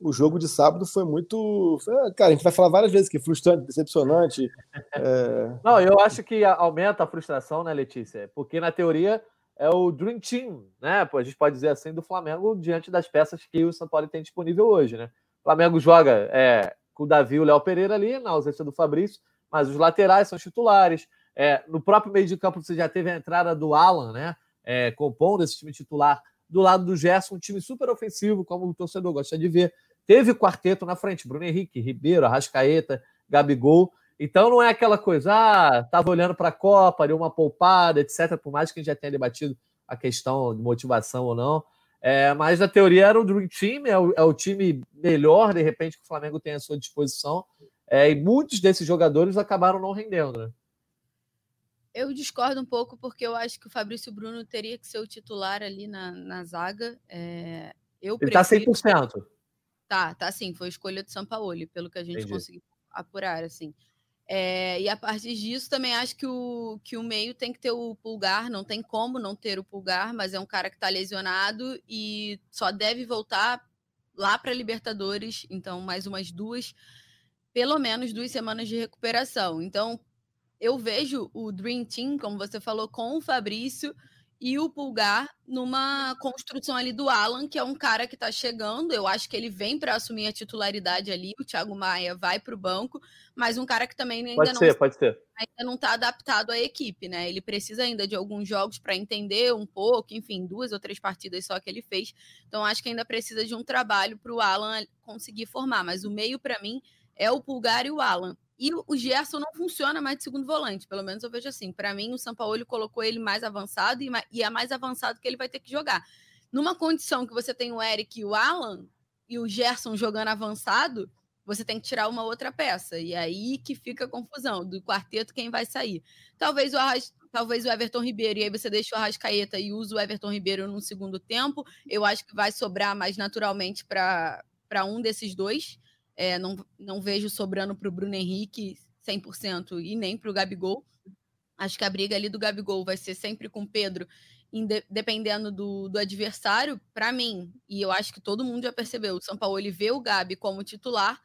Speaker 3: o jogo de sábado foi muito. Foi, cara, a gente vai falar várias vezes que frustrante, decepcionante.
Speaker 1: É... Não, eu acho que aumenta a frustração, né, Letícia? Porque na teoria é o Dream Team, né? A gente pode dizer assim, do Flamengo diante das peças que o São Paulo tem disponível hoje, né? O Flamengo joga é, com o Davi e o Léo Pereira ali, na ausência do Fabrício, mas os laterais são os titulares. É, no próprio meio de campo você já teve a entrada do Alan, né? É, compondo esse time titular. Do lado do Gerson, um time super ofensivo, como o torcedor gosta de ver. Teve quarteto na frente, Bruno Henrique, Ribeiro, Arrascaeta, Gabigol. Então não é aquela coisa, ah, estava olhando para a Copa, deu uma poupada, etc. Por mais que a gente já tenha debatido a questão de motivação ou não. É, mas na teoria era o Dream Team, é o, é o, time melhor, de repente, que o Flamengo tem à sua disposição. É, e muitos desses jogadores acabaram não rendendo, né?
Speaker 4: Eu discordo um pouco, porque eu acho que o Fabrício Bruno teria que ser o titular ali na, na zaga. É, eu
Speaker 1: Ele está prefiro... 100%.
Speaker 4: Tá, tá sim, foi escolha do Sampaoli, pelo que a gente Entendi. conseguiu apurar, assim. É, e a partir disso, também acho que o, que o meio tem que ter o pulgar, não tem como não ter o pulgar, mas é um cara que está lesionado e só deve voltar lá para Libertadores, então mais umas duas, pelo menos duas semanas de recuperação. Então, eu vejo o Dream Team, como você falou, com o Fabrício e o Pulgar numa construção ali do Alan, que é um cara que está chegando. Eu acho que ele vem para assumir a titularidade ali. O Thiago Maia vai para o banco, mas um cara que também ainda
Speaker 1: pode
Speaker 4: não
Speaker 1: ser, pode ser.
Speaker 4: ainda não está adaptado à equipe, né? Ele precisa ainda de alguns jogos para entender um pouco, enfim, duas ou três partidas só que ele fez. Então acho que ainda precisa de um trabalho para o Alan conseguir formar. Mas o meio para mim é o Pulgar e o Alan. E o Gerson não funciona mais de segundo volante, pelo menos eu vejo assim. Para mim, o Sampaoli colocou ele mais avançado e, é mais avançado que ele vai ter que jogar. Numa condição que você tem o Eric e o Alan e o Gerson jogando avançado, você tem que tirar uma outra peça. E aí que fica a confusão do quarteto quem vai sair. Talvez o Arras... talvez o Everton Ribeiro, e aí você deixa o Arrascaeta e usa o Everton Ribeiro no segundo tempo. Eu acho que vai sobrar mais naturalmente para um desses dois. É, não, não vejo sobrando para o Bruno Henrique 100% e nem para o Gabigol. Acho que a briga ali do Gabigol vai ser sempre com o Pedro, dependendo do, do adversário. Para mim, e eu acho que todo mundo já percebeu, o São Paulo ele vê o Gabi como titular.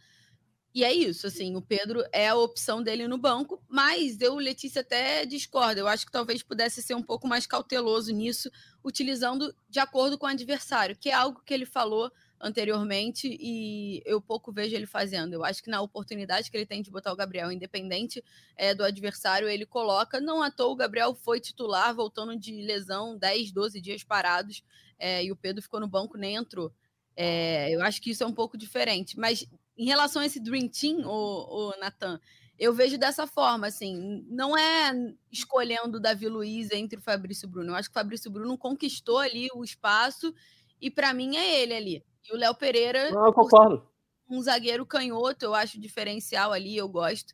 Speaker 4: E é isso, assim, o Pedro é a opção dele no banco, mas eu, Letícia, até discordo. Eu acho que talvez pudesse ser um pouco mais cauteloso nisso, utilizando de acordo com o adversário, que é algo que ele falou anteriormente e eu pouco vejo ele fazendo. Eu acho que na oportunidade que ele tem de botar o Gabriel, independente é, do adversário, ele coloca. Não à toa o Gabriel foi titular, voltando de lesão, 10, 12 dias parados, é, e o Pedro ficou no banco, nem entrou. É, eu acho que isso é um pouco diferente. Mas em relação a esse Dream Team, o, o Natan, eu vejo dessa forma, assim, não é escolhendo o Davi Luiz entre o Fabrício Bruno. Eu acho que o Fabrício Bruno conquistou ali o espaço e para mim é ele ali. E o Léo Pereira.
Speaker 1: Não, eu concordo.
Speaker 4: Um zagueiro canhoto, eu acho diferencial ali, eu gosto.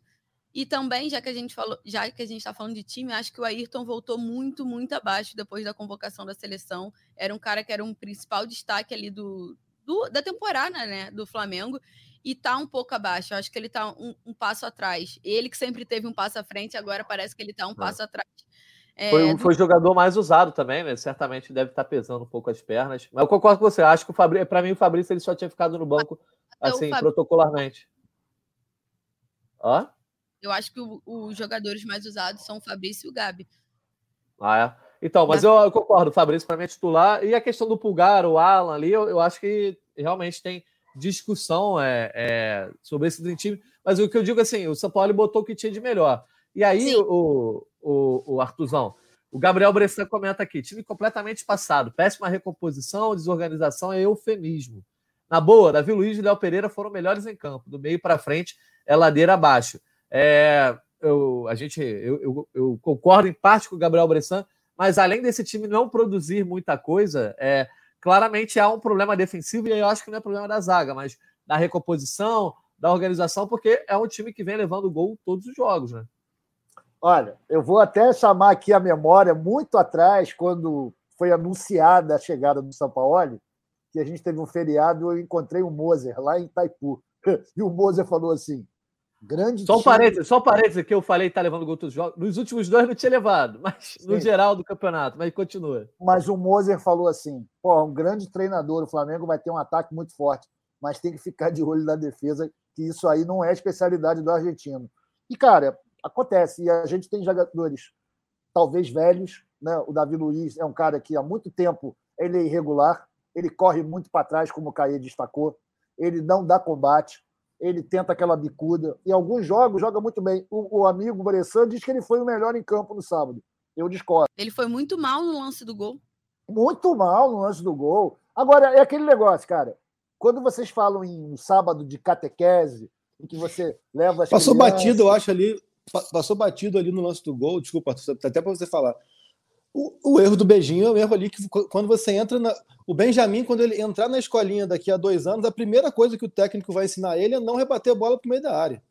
Speaker 4: E também, já que a gente falou, já que a gente está falando de time, acho que o Ayrton voltou muito, muito abaixo depois da convocação da seleção. Era um cara que era um principal destaque ali do, do da temporada, né, do Flamengo, e tá um pouco abaixo. Eu acho que ele tá um, um, passo atrás. Ele que sempre teve um passo à frente, agora parece que ele tá um é. passo atrás.
Speaker 1: É, foi, foi o jogador mais usado também, né? Certamente deve estar pesando um pouco as pernas. Mas eu concordo com você. Acho que o Fabrício, para mim, o Fabrício ele só tinha ficado no banco, assim, protocolarmente. Ó?
Speaker 4: Eu acho que os jogadores mais usados são o Fabrício e o Gabi.
Speaker 1: Ah, é? Então, mas eu, eu concordo, o Fabrício para mim é titular. E a questão do Pulgar, o Alan ali, eu, eu acho que realmente tem discussão é, é, sobre esse time. Mas o que eu digo assim, o São Paulo botou o que tinha de melhor. E aí, o, o, o Artuzão, O Gabriel Bressan comenta aqui: time completamente passado, péssima recomposição, desorganização e eufemismo. Na boa, Davi Luiz e Léo Pereira foram melhores em campo, do meio para frente é ladeira abaixo. É, eu, a gente, eu, eu, eu, concordo em parte com o Gabriel Bressan, mas além desse time não produzir muita coisa, é, claramente há um problema defensivo, e eu acho que não é problema da zaga, mas da recomposição, da organização, porque é um time que vem levando gol todos os jogos, né?
Speaker 2: Olha, eu vou até chamar aqui a memória muito atrás, quando foi anunciada a chegada do São Paulo, que a gente teve um feriado, eu encontrei o Moser lá em Itaipu. E o Moser falou assim: grande.
Speaker 1: Só um parênteses, só um parênteses que eu falei que tá levando gol todos os jogos. Nos últimos dois não tinha levado, mas Sim. no geral do campeonato, mas continua.
Speaker 2: Mas o Moser falou assim: pô, um grande treinador, o Flamengo vai ter um ataque muito forte, mas tem que ficar de olho na defesa, que isso aí não é especialidade do argentino. E, cara, acontece. E a gente tem jogadores talvez velhos, né? O Davi Luiz é um cara que há muito tempo ele é irregular, ele corre muito para trás, como o Caê destacou, ele não dá combate, ele tenta aquela bicuda. Em alguns jogos joga muito bem. O, o amigo Bressan diz que ele foi o melhor em campo no sábado. Eu discordo.
Speaker 4: Ele foi muito mal no lance do gol.
Speaker 2: Muito mal no lance do gol. Agora, é aquele negócio, cara. Quando vocês falam em um sábado de catequese, em que você leva as
Speaker 3: Passou crianças... batido, eu acho, ali passou batido ali no lance do gol, desculpa, até para você falar. O, o, erro do beijinho é o erro ali que quando você entra na. O Benjamin, quando ele entrar na escolinha daqui a dois anos, a primeira coisa que o técnico vai ensinar ele é não rebater a bola pro meio da área.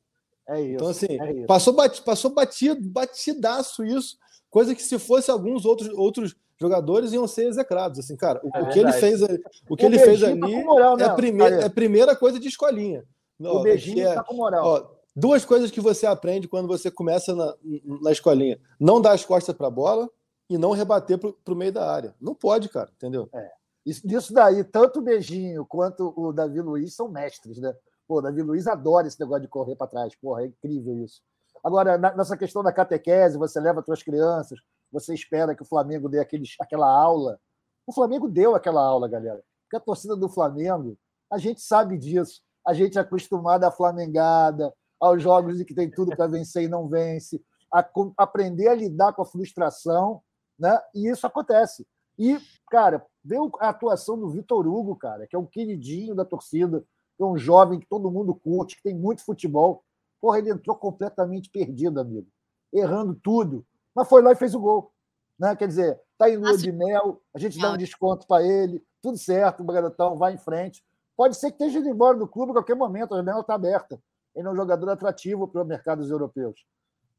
Speaker 3: É isso. Então, assim, é isso. Passou, batido, passou batido, batidaço isso, coisa que se fosse alguns outros, outros jogadores iam ser execrados. Assim, cara, o, é o que ele fez, o que o ele fez tá ali tá moral, é, a primeira, é a primeira coisa de escolinha.
Speaker 2: O beijinho é, tá com moral. Ó,
Speaker 3: duas coisas que você aprende quando você começa na, na escolinha: não dar as costas para a bola e não rebater para o meio da área. Não pode, cara, entendeu?
Speaker 2: É. Isso, daí, tanto o Beijinho quanto o Davi Luiz são mestres, né? Pô, o Davi Luiz adora esse negócio de correr para trás. Porra, é incrível isso. Agora, na, nessa questão da catequese, você leva suas crianças, você espera que o Flamengo dê aqueles, aquela aula. O Flamengo deu aquela aula, galera. Porque a torcida do Flamengo, a gente sabe disso. A gente é acostumado à flamengada, aos jogos em que tem tudo para vencer e não vence, a aprender a lidar com a frustração, né? E isso acontece. E, cara, vê a atuação do Vitor Hugo, cara, que é um queridinho da torcida, que é um jovem que todo mundo curte, que tem muito futebol. Porra, ele entrou completamente perdido, amigo. Errando tudo. Mas foi lá e fez o gol. Né? Quer dizer, tá em lua de mel, a gente dá um desconto para ele, tudo certo, o garotão vai em frente. Pode ser que esteja indo embora do clube a qualquer momento, a janela está aberta ele é um jogador atrativo para os mercados europeus.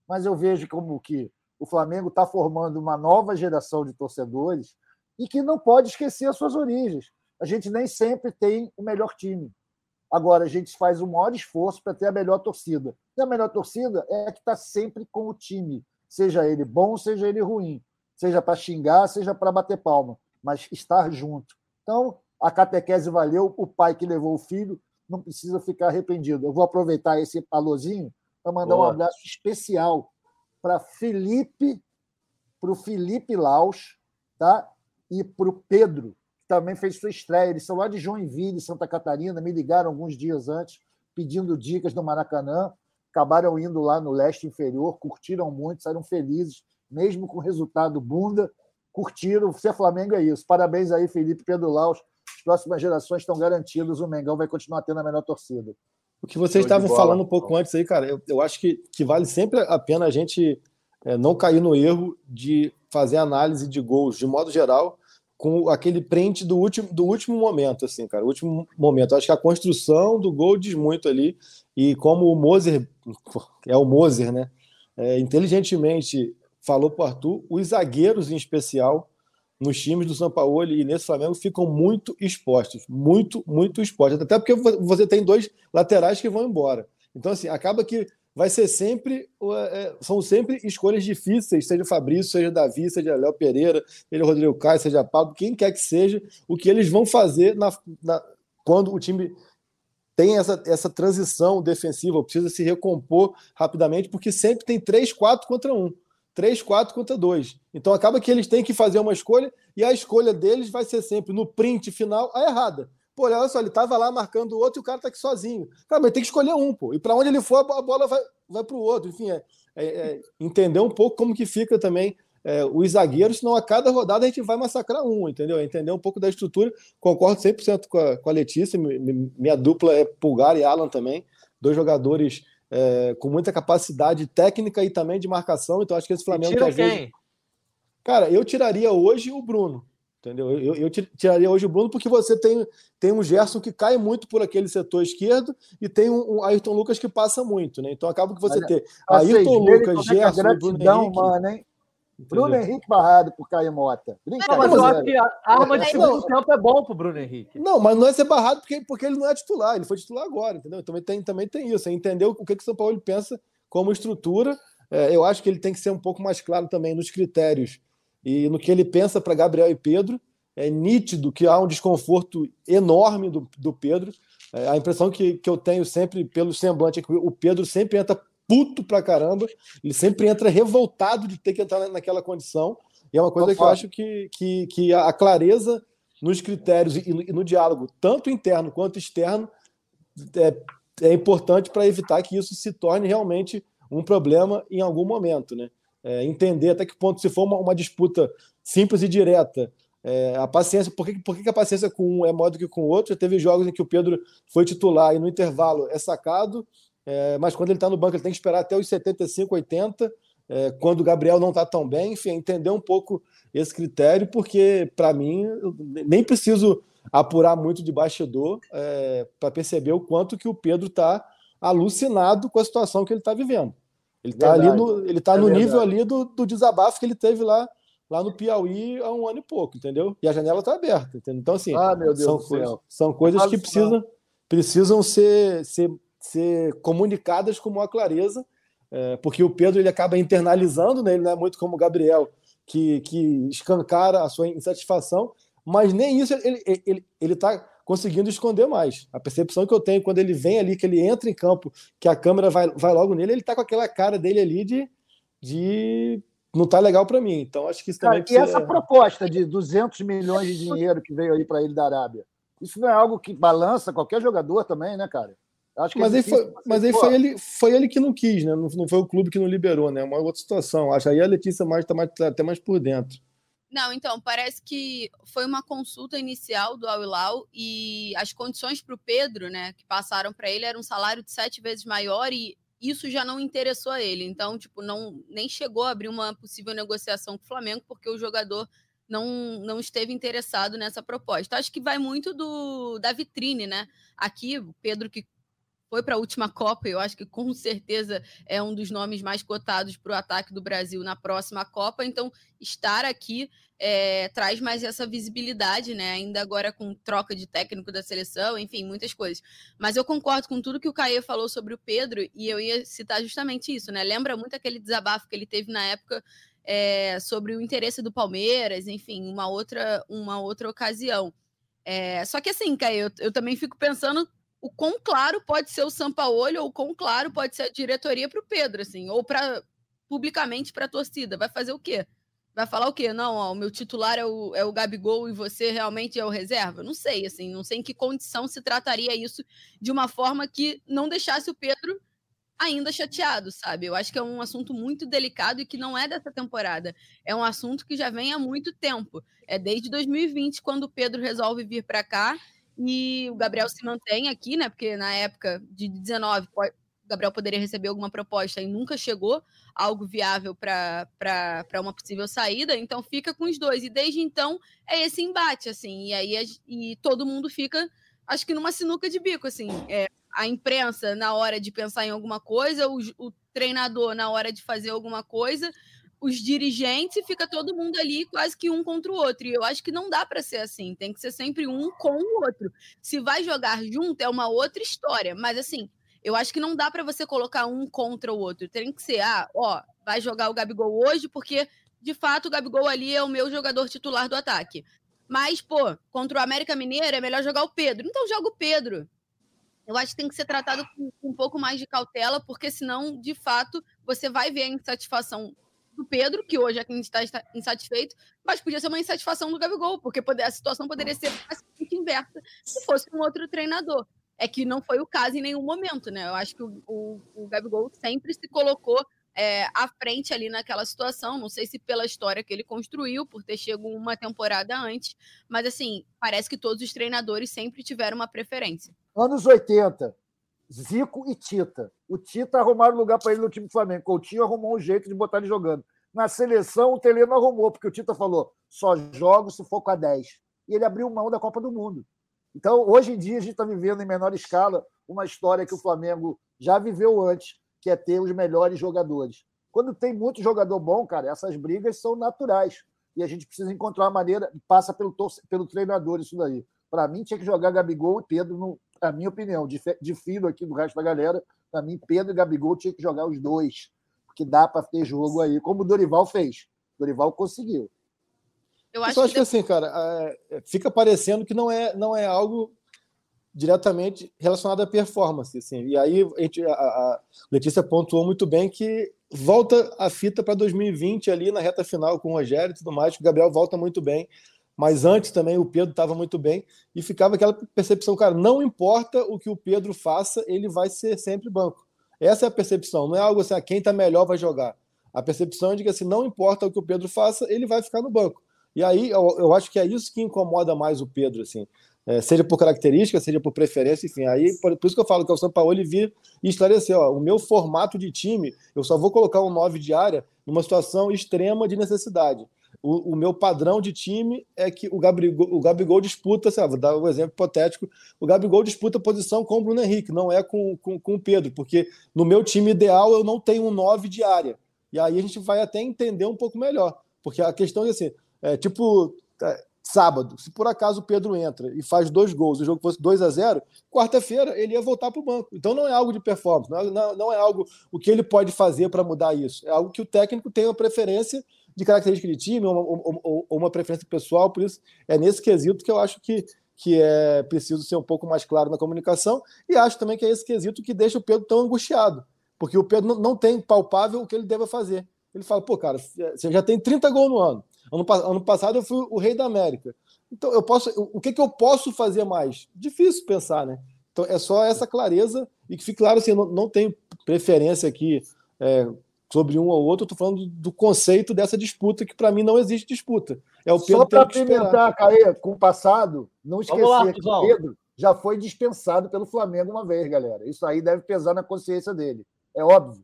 Speaker 2: Mas eu vejo como que o Flamengo está formando uma nova geração de torcedores e que não pode esquecer as suas origens. A gente nem sempre tem o melhor time. Agora, a gente faz o maior esforço para ter a melhor torcida. E a melhor torcida é a que está sempre com o time, seja ele bom, seja ele ruim, seja para xingar, seja para bater palma, mas estar junto. Então, a catequese valeu, o pai que levou o filho não precisa ficar arrependido. Eu vou aproveitar esse alôzinho para mandar Boa. um abraço especial para Felipe, para o Felipe Laus, tá? E para o Pedro, que também fez sua estreia. Eles são lá de Joinville, Santa Catarina, me ligaram alguns dias antes, pedindo dicas do Maracanã. Acabaram indo lá no leste inferior, curtiram muito, saíram felizes, mesmo com resultado bunda. Curtiram, ser Flamengo é isso. Parabéns aí, Felipe Pedro Laus, próximas gerações estão garantidos, o Mengão vai continuar tendo a melhor torcida.
Speaker 3: O que vocês estavam falando um pouco antes aí, cara, eu, eu acho que, que vale sempre a pena a gente é, não cair no erro de fazer análise de gols, de modo geral, com aquele print do último, do último momento, assim, cara, o último momento. Acho que a construção do gol diz muito ali, e como o Moser, é o Moser, né, é, inteligentemente falou para o Arthur, os zagueiros em especial nos times do São Paulo e nesse Flamengo ficam muito expostos, muito, muito expostos. Até porque você tem dois laterais que vão embora. Então, assim, acaba que vai ser sempre, é, são sempre escolhas difíceis, seja Fabrício, seja Davi, seja Léo Pereira, seja Rodrigo Caio, seja Pablo, quem quer que seja, o que eles vão fazer na, na, quando o time tem essa, essa transição defensiva, precisa se recompor rapidamente, porque sempre tem três, quatro contra um. 3, 4 contra 2. Então acaba que eles têm que fazer uma escolha e a escolha deles vai ser sempre no print final a errada. Pô, olha só, ele estava lá marcando o outro e o cara está aqui sozinho. Cara, mas tem que escolher um, pô. E para onde ele for, a bola vai, vai para o outro. Enfim, é, é, é, entender um pouco como que fica também é, os zagueiros, senão a cada rodada a gente vai massacrar um, entendeu? Entender um pouco da estrutura. Concordo 100% com a, com a Letícia, minha dupla é Pulgar e Alan também, dois jogadores é, com muita capacidade técnica e também de marcação, então acho que esse Flamengo...
Speaker 1: Tira quem? Vezes...
Speaker 3: Cara, eu tiraria hoje o Bruno, entendeu? Eu, eu, tiraria hoje o Bruno porque você tem, tem um Gerson que cai muito por aquele setor esquerdo e tem um, um Ayrton Lucas que passa muito, né? Então acaba que você Mas, ter Ayrton Lucas, Gerson,
Speaker 2: Bruno Henrique... Mano, hein? Bruno Henrique barrado por Caio Mota.
Speaker 1: Não, mas eu acho que a arma de segundo não, tempo é bom pro Bruno Henrique.
Speaker 3: Não, mas não é ser barrado porque, porque ele não é titular, ele foi titular agora, entendeu? Também tem, também tem isso, é entender o que, que o São Paulo pensa como estrutura. É, eu acho que ele tem que ser um pouco mais claro também nos critérios e no que ele pensa para Gabriel e Pedro. É nítido que há um desconforto enorme do, do Pedro. É, a impressão que, que eu tenho sempre pelo semblante é que o Pedro sempre entra puto pra caramba. Ele sempre entra revoltado de ter que entrar naquela condição. E é uma coisa que eu acho que, que, que a clareza nos critérios e no, e no diálogo, tanto interno quanto externo, é, é importante para evitar que isso se torne realmente um problema em algum momento. Né? É, entender até que ponto, se for uma, uma disputa simples e direta, é, a paciência, por, que, por que a paciência com um é maior do que com o outro? Já teve jogos em que o Pedro foi titular e no intervalo é sacado, é, mas quando ele está no banco, ele tem que esperar até os 75, 80, é, quando o Gabriel não está tão bem. Enfim, entender um pouco esse critério, porque, para mim, nem preciso apurar muito de bastidor é, para perceber o quanto que o Pedro está alucinado com a situação que ele está vivendo. Ele está ali no, ele tá é no nível ali do, do desabafo que ele teve lá lá no Piauí há um ano e pouco, entendeu? E a janela está aberta, entendeu? Então, assim,
Speaker 2: ah,
Speaker 3: são, coisas, são coisas que precisam, precisam ser, ser ser comunicadas com maior clareza, é, porque o Pedro ele acaba internalizando, né? ele não é muito como o Gabriel, que, que escancara a sua insatisfação, mas nem isso ele está ele, ele tá conseguindo esconder mais. A percepção que eu tenho quando ele vem ali, que ele entra em campo, que a câmera vai, vai logo nele, ele está com aquela cara dele ali de, de não tá legal para mim. Então acho que isso também.
Speaker 2: Cara, E essa proposta de 200 milhões de dinheiro que veio aí para ele da Arábia, isso não é algo que balança qualquer jogador também, né, cara?
Speaker 3: Acho que mas é aí, foi, mas aí foi, ele, foi ele que não quis, né? Não, não foi o clube que não liberou, né? É uma outra situação. Acho aí a Letícia mais está mais, tá até mais por dentro.
Speaker 4: Não, então, parece que foi uma consulta inicial do Al-Hilal e as condições para o Pedro, né, que passaram para ele, era um salário de sete vezes maior e isso já não interessou a ele. Então, tipo, não nem chegou a abrir uma possível negociação com o Flamengo porque o jogador não, não esteve interessado nessa proposta. Acho que vai muito do da vitrine, né? Aqui, o Pedro que foi para a última Copa, eu acho que com certeza é um dos nomes mais cotados para o ataque do Brasil na próxima Copa. Então, estar aqui é, traz mais essa visibilidade, né? Ainda agora com troca de técnico da seleção, enfim, muitas coisas. Mas eu concordo com tudo que o Caê falou sobre o Pedro, e eu ia citar justamente isso, né? Lembra muito aquele desabafo que ele teve na época é, sobre o interesse do Palmeiras, enfim, uma outra, uma outra ocasião. É, só que assim, Caê, eu, eu também fico pensando o quão claro pode ser o Sampaoli ou o quão claro pode ser a diretoria para o Pedro, assim, ou para publicamente para a torcida. Vai fazer o quê? Vai falar o quê? Não, ó, o meu titular é o, é o Gabigol e você realmente é o reserva? Não sei, assim, não sei em que condição se trataria isso de uma forma que não deixasse o Pedro ainda chateado, sabe? Eu acho que é um assunto muito delicado e que não é dessa temporada. É um assunto que já vem há muito tempo. É desde 2020, quando o Pedro resolve vir para cá e o Gabriel se mantém aqui, né? Porque na época de 19, o Gabriel poderia receber alguma proposta e nunca chegou algo viável para uma possível saída, então fica com os dois. E desde então é esse embate, assim, e aí e todo mundo fica, acho que numa sinuca de bico, assim. É, a imprensa na hora de pensar em alguma coisa, o, o treinador na hora de fazer alguma coisa, os dirigentes e fica todo mundo ali quase que um contra o outro. E eu acho que não dá para ser assim, tem que ser sempre um com o outro. Se vai jogar junto é uma outra história, mas assim, eu acho que não dá para você colocar um contra o outro. Tem que ser, ah, ó, vai jogar o Gabigol hoje porque de fato o Gabigol ali é o meu jogador titular do ataque. Mas, pô, contra o América Mineiro é melhor jogar o Pedro. Então joga o Pedro. Eu acho que tem que ser tratado com um pouco mais de cautela, porque senão, de fato, você vai ver a insatisfação do Pedro, que hoje é quem está insatisfeito, mas podia ser uma insatisfação do Gabigol, porque a situação poderia ser inversa se fosse um outro treinador. É que não foi o caso em nenhum momento, né? Eu acho que o, o, o Gabigol sempre se colocou é, à frente ali naquela situação. Não sei se pela história que ele construiu, por ter chegado uma temporada antes, mas assim, parece que todos os treinadores sempre tiveram uma preferência.
Speaker 2: Anos 80, Zico e Tita. O Tita arrumaram lugar para ele no time do Flamengo. Coutinho arrumou um jeito de botar ele jogando. Na seleção, o Tele não arrumou, porque o Tita falou: só jogo se for com a 10. E ele abriu mão da Copa do Mundo. Então, hoje em dia, a gente está vivendo em menor escala uma história que o Flamengo já viveu antes, que é ter os melhores jogadores. Quando tem muito jogador bom, cara, essas brigas são naturais. E a gente precisa encontrar uma maneira, passa pelo, pelo treinador isso daí. Para mim, tinha que jogar Gabigol e Pedro, no, a minha opinião, de filo aqui do resto da galera, para mim, Pedro e Gabigol tinha que jogar os dois, porque dá para ter jogo aí, como o Dorival fez. O Dorival conseguiu.
Speaker 3: Eu acho, eu acho que, que assim, cara, é, fica parecendo que não é, não é algo diretamente relacionado à performance. Assim. E aí a, gente, a, a Letícia pontuou muito bem que volta a fita para 2020 ali na reta final com o Rogério e tudo mais, que o Gabriel volta muito bem. Mas antes também o Pedro estava muito bem e ficava aquela percepção, cara, não importa o que o Pedro faça, ele vai ser sempre banco. Essa é a percepção, não é algo assim, ah, quem está melhor vai jogar. A percepção é de que assim, não importa o que o Pedro faça, ele vai ficar no banco. E aí eu, eu acho que é isso que incomoda mais o Pedro, assim. É, seja por característica, seja por preferência, enfim. Aí, por, por, isso que eu falo que é o São Paulo ele vir e esclarecer, ó, o meu formato de time, eu só vou colocar um 9 de área numa situação extrema de necessidade. O, o meu padrão de time é que o Gabigol, o Gabigol disputa, sei lá, vou dar um exemplo hipotético, o Gabigol disputa posição com o Bruno Henrique, não é com, com, com o Pedro, porque no meu time ideal eu não tenho um 9 de área. E aí a gente vai até entender um pouco melhor. Porque a questão é assim, é, tipo, é, sábado, se por acaso o Pedro entra e faz dois gols, o jogo fosse 2 a 0 quarta-feira ele ia voltar para o banco. Então não é algo de performance, não é, não, não é algo o que ele pode fazer para mudar isso. É algo que o técnico tem uma preferência de característica de time ou uma, ou, ou uma preferência pessoal, por isso é nesse quesito que eu acho que, que é preciso ser um pouco mais claro na comunicação e acho também que é esse quesito que deixa o Pedro tão angustiado, porque o Pedro não, tem palpável o que ele deva fazer. Ele fala, pô, cara, você já tem 30 gols no ano Ano, ano passado eu fui o rei da América. Então, eu posso. O que, que eu posso fazer mais? Difícil pensar, né? Então, é só essa clareza e que fique claro assim, não, não tenho preferência aqui é, sobre um ou outro, eu estou falando do conceito dessa disputa, que para mim não existe disputa. É o Pedro
Speaker 2: Só para pimentar, Caê, com o passado, não esquecer lá, que o Pedro já foi dispensado pelo Flamengo uma vez, galera. Isso aí deve pesar na consciência dele. É óbvio.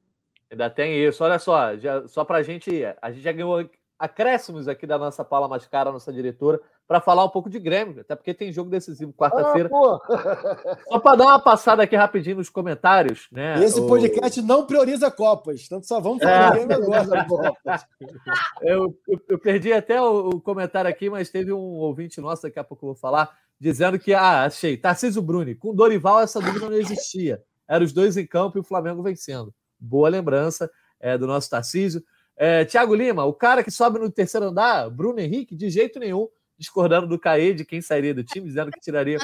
Speaker 1: Ainda tem isso. Olha só, já, só para a gente. A gente já ganhou acréscimos aqui da nossa Paula Mascara, nossa diretora, para falar um pouco de Grêmio, até porque tem jogo decisivo quarta-feira. Ah, só para dar uma passada aqui rapidinho nos comentários, né?
Speaker 3: Esse podcast o... não prioriza Copas, tanto só vamos falar é. Grêmio agora.
Speaker 1: eu, eu, eu, perdi até o, o, comentário aqui, mas teve um ouvinte nosso, daqui a pouco eu vou falar, dizendo que, ah, achei, Tarcísio Bruni, com Dorival essa dúvida não existia. Eram os dois em campo e o Flamengo vencendo. Boa lembrança é, do nosso Tarcísio. É, Tiago Lima, o cara que sobe no terceiro andar, Bruno Henrique, de jeito nenhum, discordando do Caê de quem sairia do time, dizendo que tiraria.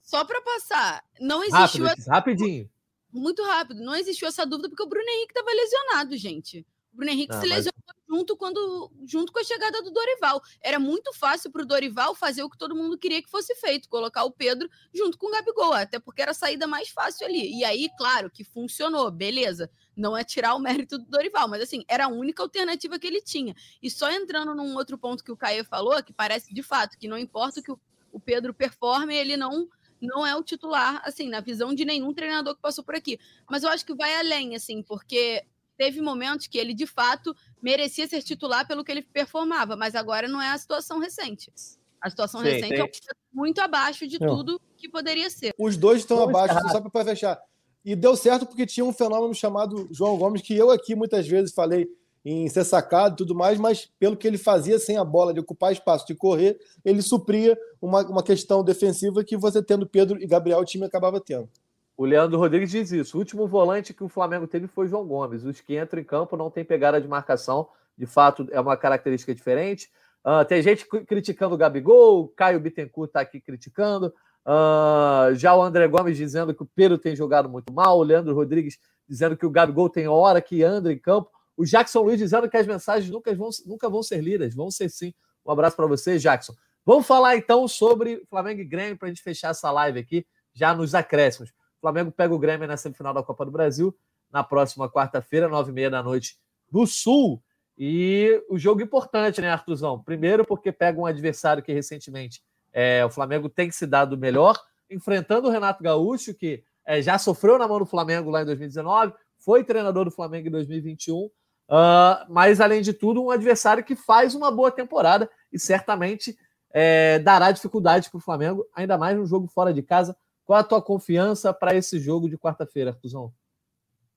Speaker 4: Só para passar, não existiu.
Speaker 1: Rápido, essa... Rapidinho.
Speaker 4: Muito rápido. Não existiu essa dúvida porque o Bruno Henrique estava lesionado, gente. O Bruno Henrique não, se lesionou junto, quando, junto com a chegada do Dorival. Era muito fácil para o Dorival fazer o que todo mundo queria que fosse feito, colocar o Pedro junto com o Gabigol, até porque era a saída mais fácil ali. E aí, claro, que funcionou, beleza. Não é tirar o mérito do Dorival, mas assim, era a única alternativa que ele tinha. E só entrando num outro ponto que o Caio falou, que parece de fato que não importa que o Pedro performe, ele não não é o titular, assim, na visão de nenhum treinador que passou por aqui. Mas eu acho que vai além, assim, porque teve momentos que ele, de fato, merecia ser titular pelo que ele performava, mas agora não é a situação recente. A situação Sim, recente tem... é muito abaixo de não. tudo que poderia ser.
Speaker 3: Os dois estão abaixo, só para fechar. E deu certo porque tinha um fenômeno chamado João Gomes, que eu aqui muitas vezes falei em ser sacado e tudo mais, mas pelo que ele fazia sem a bola, de ocupar espaço, de correr, ele supria uma, uma questão defensiva que você tendo Pedro e Gabriel, o time acabava tendo.
Speaker 1: O Leandro Rodrigues diz isso. O último volante que o Flamengo teve foi João Gomes. Os que entram em campo não tem pegada de marcação. De fato, é uma característica diferente. Uh, tem gente criticando o Gabigol, o Caio Bittencourt está aqui criticando. Uh, já o André Gomes dizendo que o Pedro tem jogado muito mal. O Leandro Rodrigues dizendo que o Gabigol tem hora que anda em campo. O Jackson Luiz dizendo que as mensagens nunca vão, nunca vão ser lidas. Vão ser sim. Um abraço para você, Jackson. Vamos falar então sobre Flamengo e Grêmio para a gente fechar essa live aqui, já nos acréscimos. O Flamengo pega o Grêmio na semifinal da Copa do Brasil na próxima quarta-feira, nove e meia da noite, no Sul. E o jogo importante, né, Artuzão? Primeiro, porque pega um adversário que recentemente é, o Flamengo tem se dado melhor, enfrentando o Renato Gaúcho, que é, já sofreu na mão do Flamengo lá em 2019, foi treinador do Flamengo em 2021, uh, ah, mas além de tudo, um adversário que faz uma boa temporada e certamente é, dará dificuldade para o Flamengo, ainda mais no jogo fora de casa. Qual a tua confiança para esse jogo de quarta-feira, Artuzão?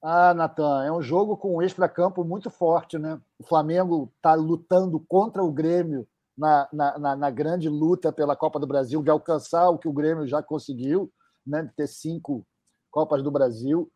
Speaker 2: Ah, Natan, é um jogo com um extra-campo muito forte, né? O Flamengo está lutando contra o Grêmio na, na, na, grande luta pela Copa do Brasil, de alcançar o que o Grêmio já conseguiu, né? de ter cinco Copas do Brasil.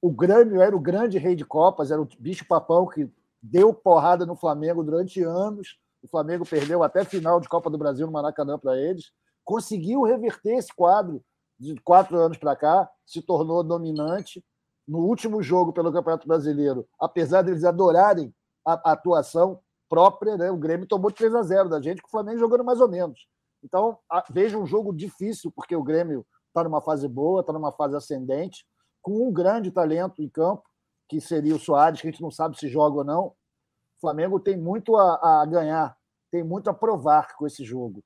Speaker 2: O Grêmio era o grande rei de Copas, era o bicho-papão que deu porrada no Flamengo durante anos. O Flamengo perdeu até final de Copa do Brasil no Maracanã para eles. Conseguiu reverter esse quadro de quatro anos para cá, se tornou dominante no último jogo pelo Campeonato Brasileiro, apesar deles adorarem a, a atuação própria, né, o Grêmio tomou 3 a 0 da gente, com o Flamengo jogando mais ou menos. Então, a, veja um jogo difícil, porque o Grêmio está numa fase boa, está numa fase ascendente, com um grande talento em campo, que seria o Soares, que a gente não sabe se joga ou não. O Flamengo tem muito a, a ganhar, tem muito a provar com esse jogo.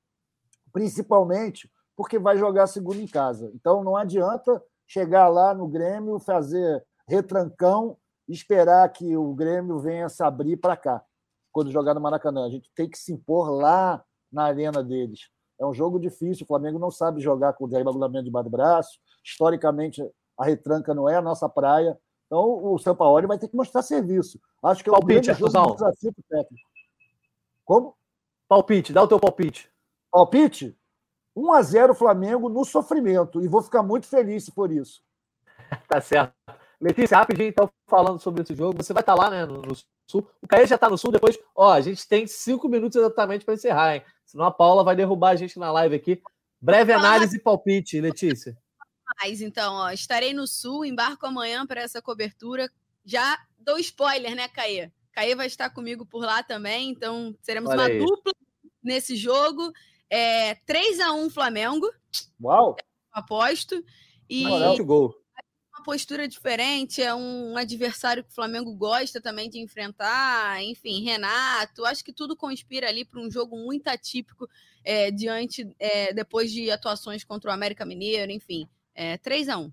Speaker 2: Principalmente porque vai jogar segundo em casa. Então, não adianta chegar lá no Grêmio, fazer retrancão, esperar que o Grêmio venha se abrir para cá, quando jogar no Maracanã. A gente tem que se impor lá na arena deles. É um jogo difícil, o Flamengo não sabe jogar com o desregulamento de do braço. Historicamente, a retranca não é a nossa praia. Então, o Sampaoli vai ter que mostrar serviço. Acho que é o
Speaker 1: palpite, jogo do desafio técnico. Como? Palpite, dá o teu palpite.
Speaker 2: Palpite? 1 a 0 Flamengo no sofrimento. E vou ficar muito feliz por isso.
Speaker 1: tá certo. Letícia, rapidinho, então, falando sobre esse jogo. Você vai estar tá lá, né, no Sul. O Caê já está no Sul. Depois, ó, a gente tem cinco minutos exatamente para encerrar, hein? Senão a Paula vai derrubar a gente na live aqui. Breve análise e palpite, Letícia.
Speaker 4: Mas então, ó, estarei no Sul, embarco amanhã para essa cobertura. Já dou spoiler, né, Caê? Caê vai estar comigo por lá também, então seremos Olha uma aí. dupla nesse jogo. É 3 a 1 Flamengo.
Speaker 2: Uau!
Speaker 4: Aposto. E
Speaker 1: Moral, gol.
Speaker 4: Uma postura diferente, é um adversário que o Flamengo gosta também de enfrentar. Enfim, Renato, acho que tudo conspira ali para um jogo muito atípico é, diante, é, depois de atuações contra o América Mineiro, enfim. É, 3 a 1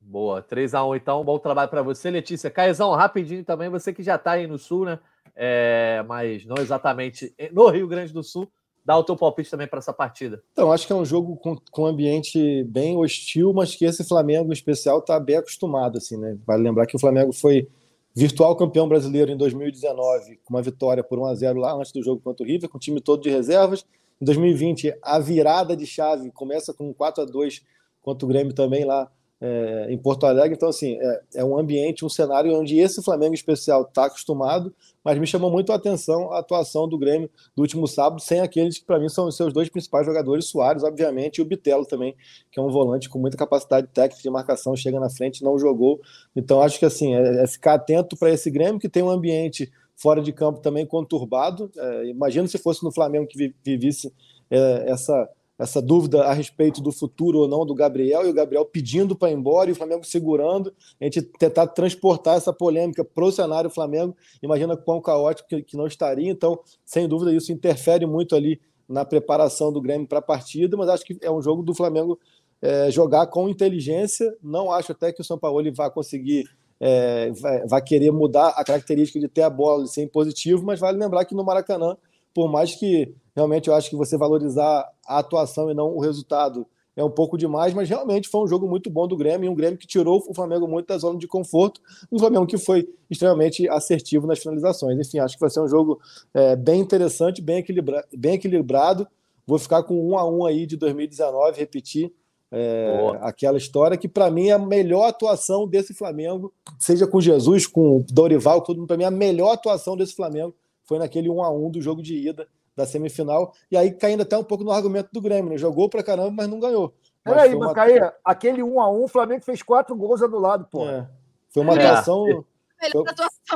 Speaker 1: Boa, 3 a 1 então. Bom trabalho para você, Letícia. Caizão, rapidinho também, você que já está aí no Sul, né? É, mas não exatamente no Rio Grande do Sul dá o teu palpite também para essa partida.
Speaker 3: Então, acho que é um jogo com, com um ambiente bem hostil, mas que esse Flamengo em especial está bem acostumado, assim, né? Vale lembrar que o Flamengo foi virtual campeão brasileiro em 2019, com uma vitória por 1 a 0 lá antes do jogo contra o River, com o time todo de reservas. Em 2020, a virada de chave começa com 4 a 2 contra o Grêmio também lá é, em Porto Alegre. Então, assim, é, é, um ambiente, um cenário onde esse Flamengo especial está acostumado, mas me chamou muito a atenção a atuação do Grêmio do último sábado, sem aqueles que, para mim, são os seus dois principais jogadores, Soares, obviamente, e o Bitelo também, que é um volante com muita capacidade técnica de marcação, chega na frente, não jogou. Então, acho que, assim, é, é ficar atento para esse Grêmio, que tem um ambiente fora de campo também conturbado. É, imagino se fosse no Flamengo que vivisse é, essa essa dúvida a respeito do futuro ou não do Gabriel, e o Gabriel pedindo para ir embora e o Flamengo segurando, a gente tentar transportar essa polêmica para o cenário Flamengo, imagina quão caótico que, que não estaria, então, sem dúvida, isso interfere muito ali na preparação do Grêmio para a partida, mas acho que é um jogo do Flamengo é, jogar com inteligência, não acho até que o São Paulo vá conseguir é, vai, vai, querer mudar a característica de ter a bola, de ser impositivo, mas vale lembrar que no Maracanã, por mais que realmente eu acho que você valorizar a atuação e não o resultado é um pouco demais, mas realmente foi um jogo muito bom do Grêmio, um Grêmio que tirou o Flamengo muito da zona de conforto, um Flamengo que foi extremamente assertivo nas finalizações. Enfim, acho que vai ser um jogo é, bem interessante, bem, equilibra bem equilibrado. Vou ficar com um a um aí de 2019, repetir é, aquela história que para mim é a melhor atuação desse Flamengo, seja com Jesus, com Dorival, para mim a melhor atuação desse Flamengo foi naquele 1 a 1 do jogo de ida da semifinal, e aí caindo até um pouco no argumento do Grêmio, né? Jogou pra caramba, mas não ganhou.
Speaker 2: Peraí, uma... Caía, aquele 1 a 1 o Flamengo fez quatro gols anulados, pô. É.
Speaker 3: Foi uma é. atuação. Foi,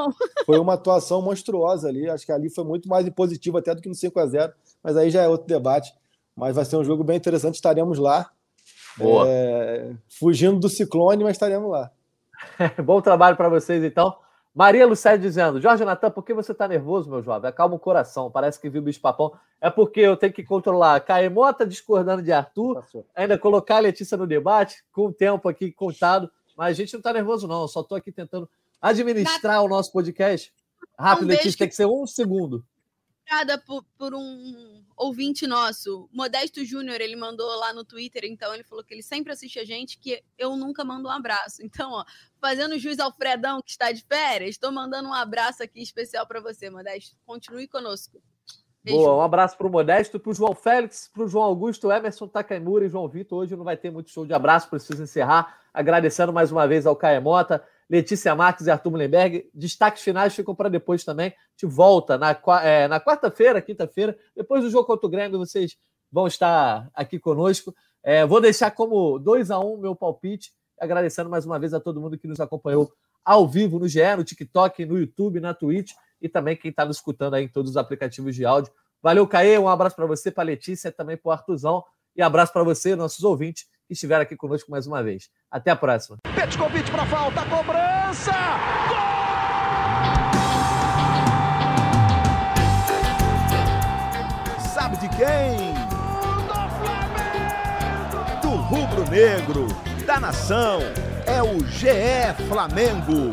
Speaker 3: foi, uma atuação monstruosa ali. Acho que ali foi muito mais positivo até do que no 5 a 0 mas aí já é outro debate. Mas vai ser um jogo bem interessante, estaremos lá. Boa. É... fugindo do ciclone, mas estaremos lá.
Speaker 1: Bom trabalho para vocês, então. Maria Lucélia dizendo: Jorge Natan, por que você está nervoso, meu jovem? Acalma o coração. Parece que viu o bicho papão. É porque eu tenho que controlar Caemota discordando de Arthur, Passou. ainda colocar a Letícia no debate, com o tempo aqui contado. Mas a gente não está nervoso, não. Eu só estou aqui tentando administrar o nosso podcast. Rápido, um Letícia, que... tem que ser um segundo.
Speaker 4: Obrigada por, por um ouvinte nosso, Modesto Júnior, ele mandou lá no Twitter, então ele falou que ele sempre assiste a gente, que eu nunca mando um abraço. Então, ó, fazendo juiz ao Fredão, que está de férias, estou mandando um abraço aqui especial para você, Modesto. Continue conosco.
Speaker 1: Beijo. Boa, um abraço para o Modesto, para o João Félix, para o João Augusto, Emerson Takaimura e João Vitor. Hoje não vai ter muito show de abraço, preciso encerrar. Agradecendo mais uma vez ao Caemota, Letícia Marques e Arthur Mullenberg. Destaques finais ficam para depois também. Te volta na, é, na quarta-feira, quinta-feira, depois do jogo contra o Grêmio, vocês vão estar aqui conosco. É, vou deixar como 2 a 1 um meu palpite, agradecendo mais uma vez a todo mundo que nos acompanhou ao vivo no GE, no TikTok, no YouTube, na Twitch e também quem está nos escutando aí em todos os aplicativos de áudio. Valeu, Caê, um abraço para você, para Letícia, também para o Artuzão e abraço para você, nossos ouvintes que estiveram aqui conosco mais uma vez. Até a próxima.
Speaker 5: convite para falta, cobrança! Gol! Sabe de quem? Do Flamengo! Do rubro-negro, da nação, é o GE Flamengo.